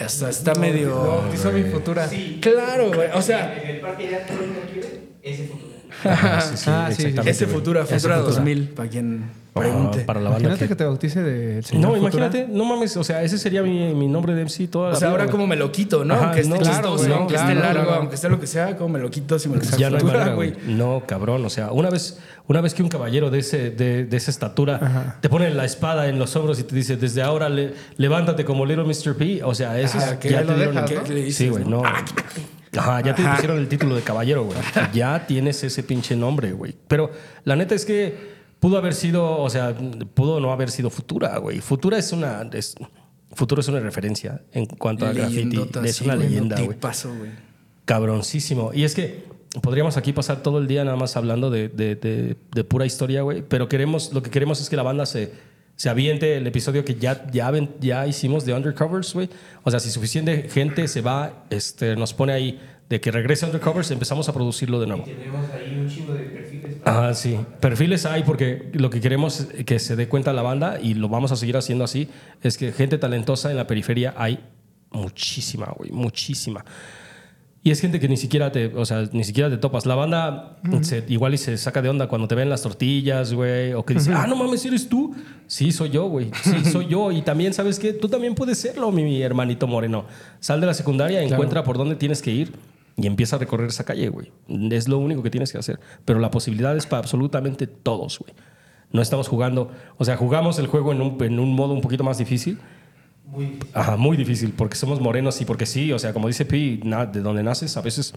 Hasta está medio... Hizo mi futura. Sí. Claro, güey. O sea, En el parque ya todo el mundo quiere ese futuro. Ah, sí, sí, Ah, ese Futura Futura. 2000, para quien Ah, pregunte. para la banda Imagínate que- que te bautice de señor No, Futura. imagínate, no mames, o sea, ese sería mi, mi nombre de MC toda la O sea, vida, ahora güey. como me lo quito, ¿no? Ajá, aunque esté no, chistoso, güey, aunque esté claro, largo, claro. aunque esté lo que sea, como me lo quito si me lo Ya no hay manera, güey. No, cabrón. O sea, una vez, una vez que un caballero de, ese, de, de esa estatura te pone la espada en los hombros y te dice, desde ahora le- levántate como Little Mr. P. O sea, eso Ajá, es. que Ya lo te dieron dejas, el- ¿no? ¿Qué le dices, Sí, güey, no? Ajá, ya te Ajá. pusieron el título de caballero, güey. Ya tienes ese pinche nombre, güey. Pero la neta es que pudo haber sido, o sea, pudo no haber sido Futura, güey. Futura es una. Es, Futuro es una referencia en cuanto a graffiti. Es sí, una güey, leyenda, güey. Cabroncísimo. Y es que podríamos aquí pasar todo el día nada más hablando de, de- de- de pura historia, güey. Pero queremos, lo que queremos es que la banda se, se aviente el episodio que ya, ya, ya hicimos de Undercovers, güey. O sea, si suficiente gente se va, este, nos pone ahí de que regrese Undercovers, empezamos a producirlo de nuevo. Tenemos ahí un chingo de perfiles. Ah, sí. Perfiles hay porque lo que queremos es que se dé cuenta la banda y lo vamos a seguir haciendo así, es que gente talentosa en la periferia hay muchísima, güey, muchísima. Y es gente que ni siquiera te, o sea, ni siquiera te topas. La banda se- igual y se saca de onda cuando te ven las tortillas, güey, o que dice, ah, no mames, eres tú. Sí, soy yo, güey. Sí, soy yo. Y también, ¿sabes qué? Tú también puedes serlo, mi, mi hermanito moreno. Sal de la secundaria, encuentra por dónde tienes que ir y empieza a recorrer esa calle, güey. Es lo único que tienes que hacer. Pero la posibilidad es para absolutamente todos, güey. No estamos jugando, o sea, jugamos el juego en un, en un modo un poquito más difícil. Muy difícil. Ajá, muy difícil, porque somos morenos y porque sí, o sea, como dice Pi, na- de donde naces, a veces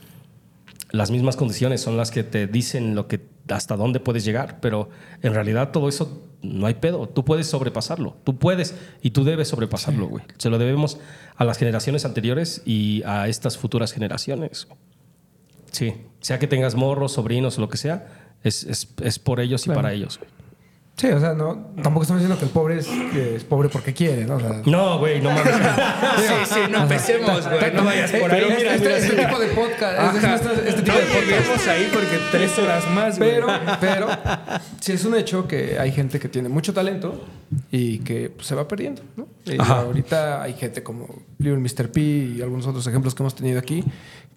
las mismas condiciones son las que te dicen lo que hasta dónde puedes llegar, pero en realidad todo eso no hay pedo. Tú puedes sobrepasarlo. Tú puedes y tú debes sobrepasarlo, güey. Se lo debemos a las generaciones anteriores y a estas futuras generaciones. Sí. Sea que tengas morros, sobrinos o lo que sea, es, es- es por ellos y para ellos. güey. Sí, o sea, no, tampoco estamos diciendo que el pobre es, que es pobre porque quiere, ¿no? O sea, No, güey, no mames. Sí, sí, no empecemos, güey. No vayas por ahí. Pero mira, este, este tipo de podcast, este, este- este tipo No de podcast. ahí porque tres horas más, güey. Pero, pero, sí es un hecho que hay gente que tiene mucho talento y que pues, se va perdiendo, ¿no? Y Ajá. ahorita hay gente como Little Mr. P y algunos otros ejemplos que hemos tenido aquí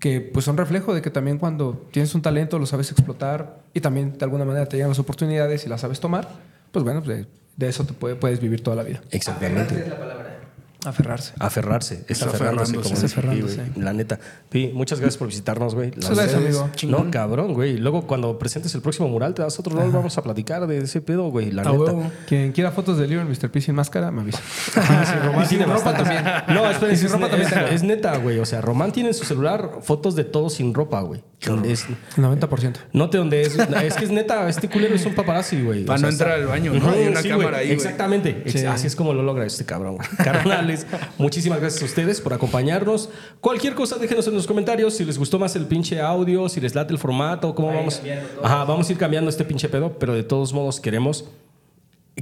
que pues son reflejo de que también cuando tienes un talento lo sabes explotar y también de alguna manera te llegan las oportunidades y las sabes tomar, pues bueno, pues, de, de eso te puede- puedes vivir toda la vida. Exactamente. es la palabra. Aferrarse. Aferrarse, es Está aferrándose, como es Pi. La neta. Pi, muchas gracias por visitarnos, güey. Gracias, amigo. No, cabrón, güey. Luego, cuando presentes el próximo mural, te das otro rol. Vamos a platicar de ese pedo, güey. La A neta. huevo. Quien quiera fotos de Little Mr. P sin máscara, me avisa. Román Y sin tiene ropa también. No, espera, Y es, sin ropa también es- neta, güey. O sea, Román tiene en su celular fotos de todo sin ropa, güey. Es, El 90%. note donde es. Es que es neta, este culero es un paparazzi, güey. Para O sea, no entrar está- al baño, ¿no? Hay una sí, cámara ahí. Exactamente. Ex- Sí. Así es como lo logra este cabrón, güey. Muchísimas gracias a ustedes por acompañarnos. Cualquier cosa, déjenos en los comentarios si les gustó más el pinche audio, si les late el formato, cómo vamos. Ajá, vamos a ir cambiando este pinche pedo, pero de todos modos queremos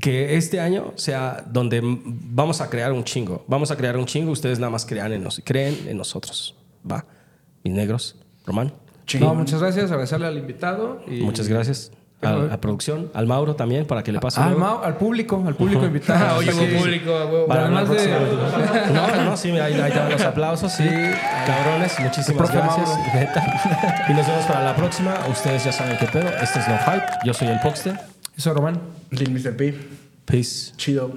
que este año sea donde vamos a crear un chingo. Vamos a crear un chingo. Ustedes nada más crean en nos, creen en nosotros. Va. Mis negros. Román. No, muchas gracias. Agradecerle al invitado. Y Muchas gracias. A la producción, al Mauro también, para que le pase Al. Mau- al público, al público invitado. Ah, oye, Sí. público, a huevo. Para la Además de- próxima. No, no, sí, ahí, ahí te los aplausos. Sí, cabrones, muchísimas gracias. Neta. Y nos vemos para la próxima. Ustedes ya saben qué pedo. Este es No Hype. Yo soy el Poxte. Eso, Román. Lil Mr. P. Peace. Chido.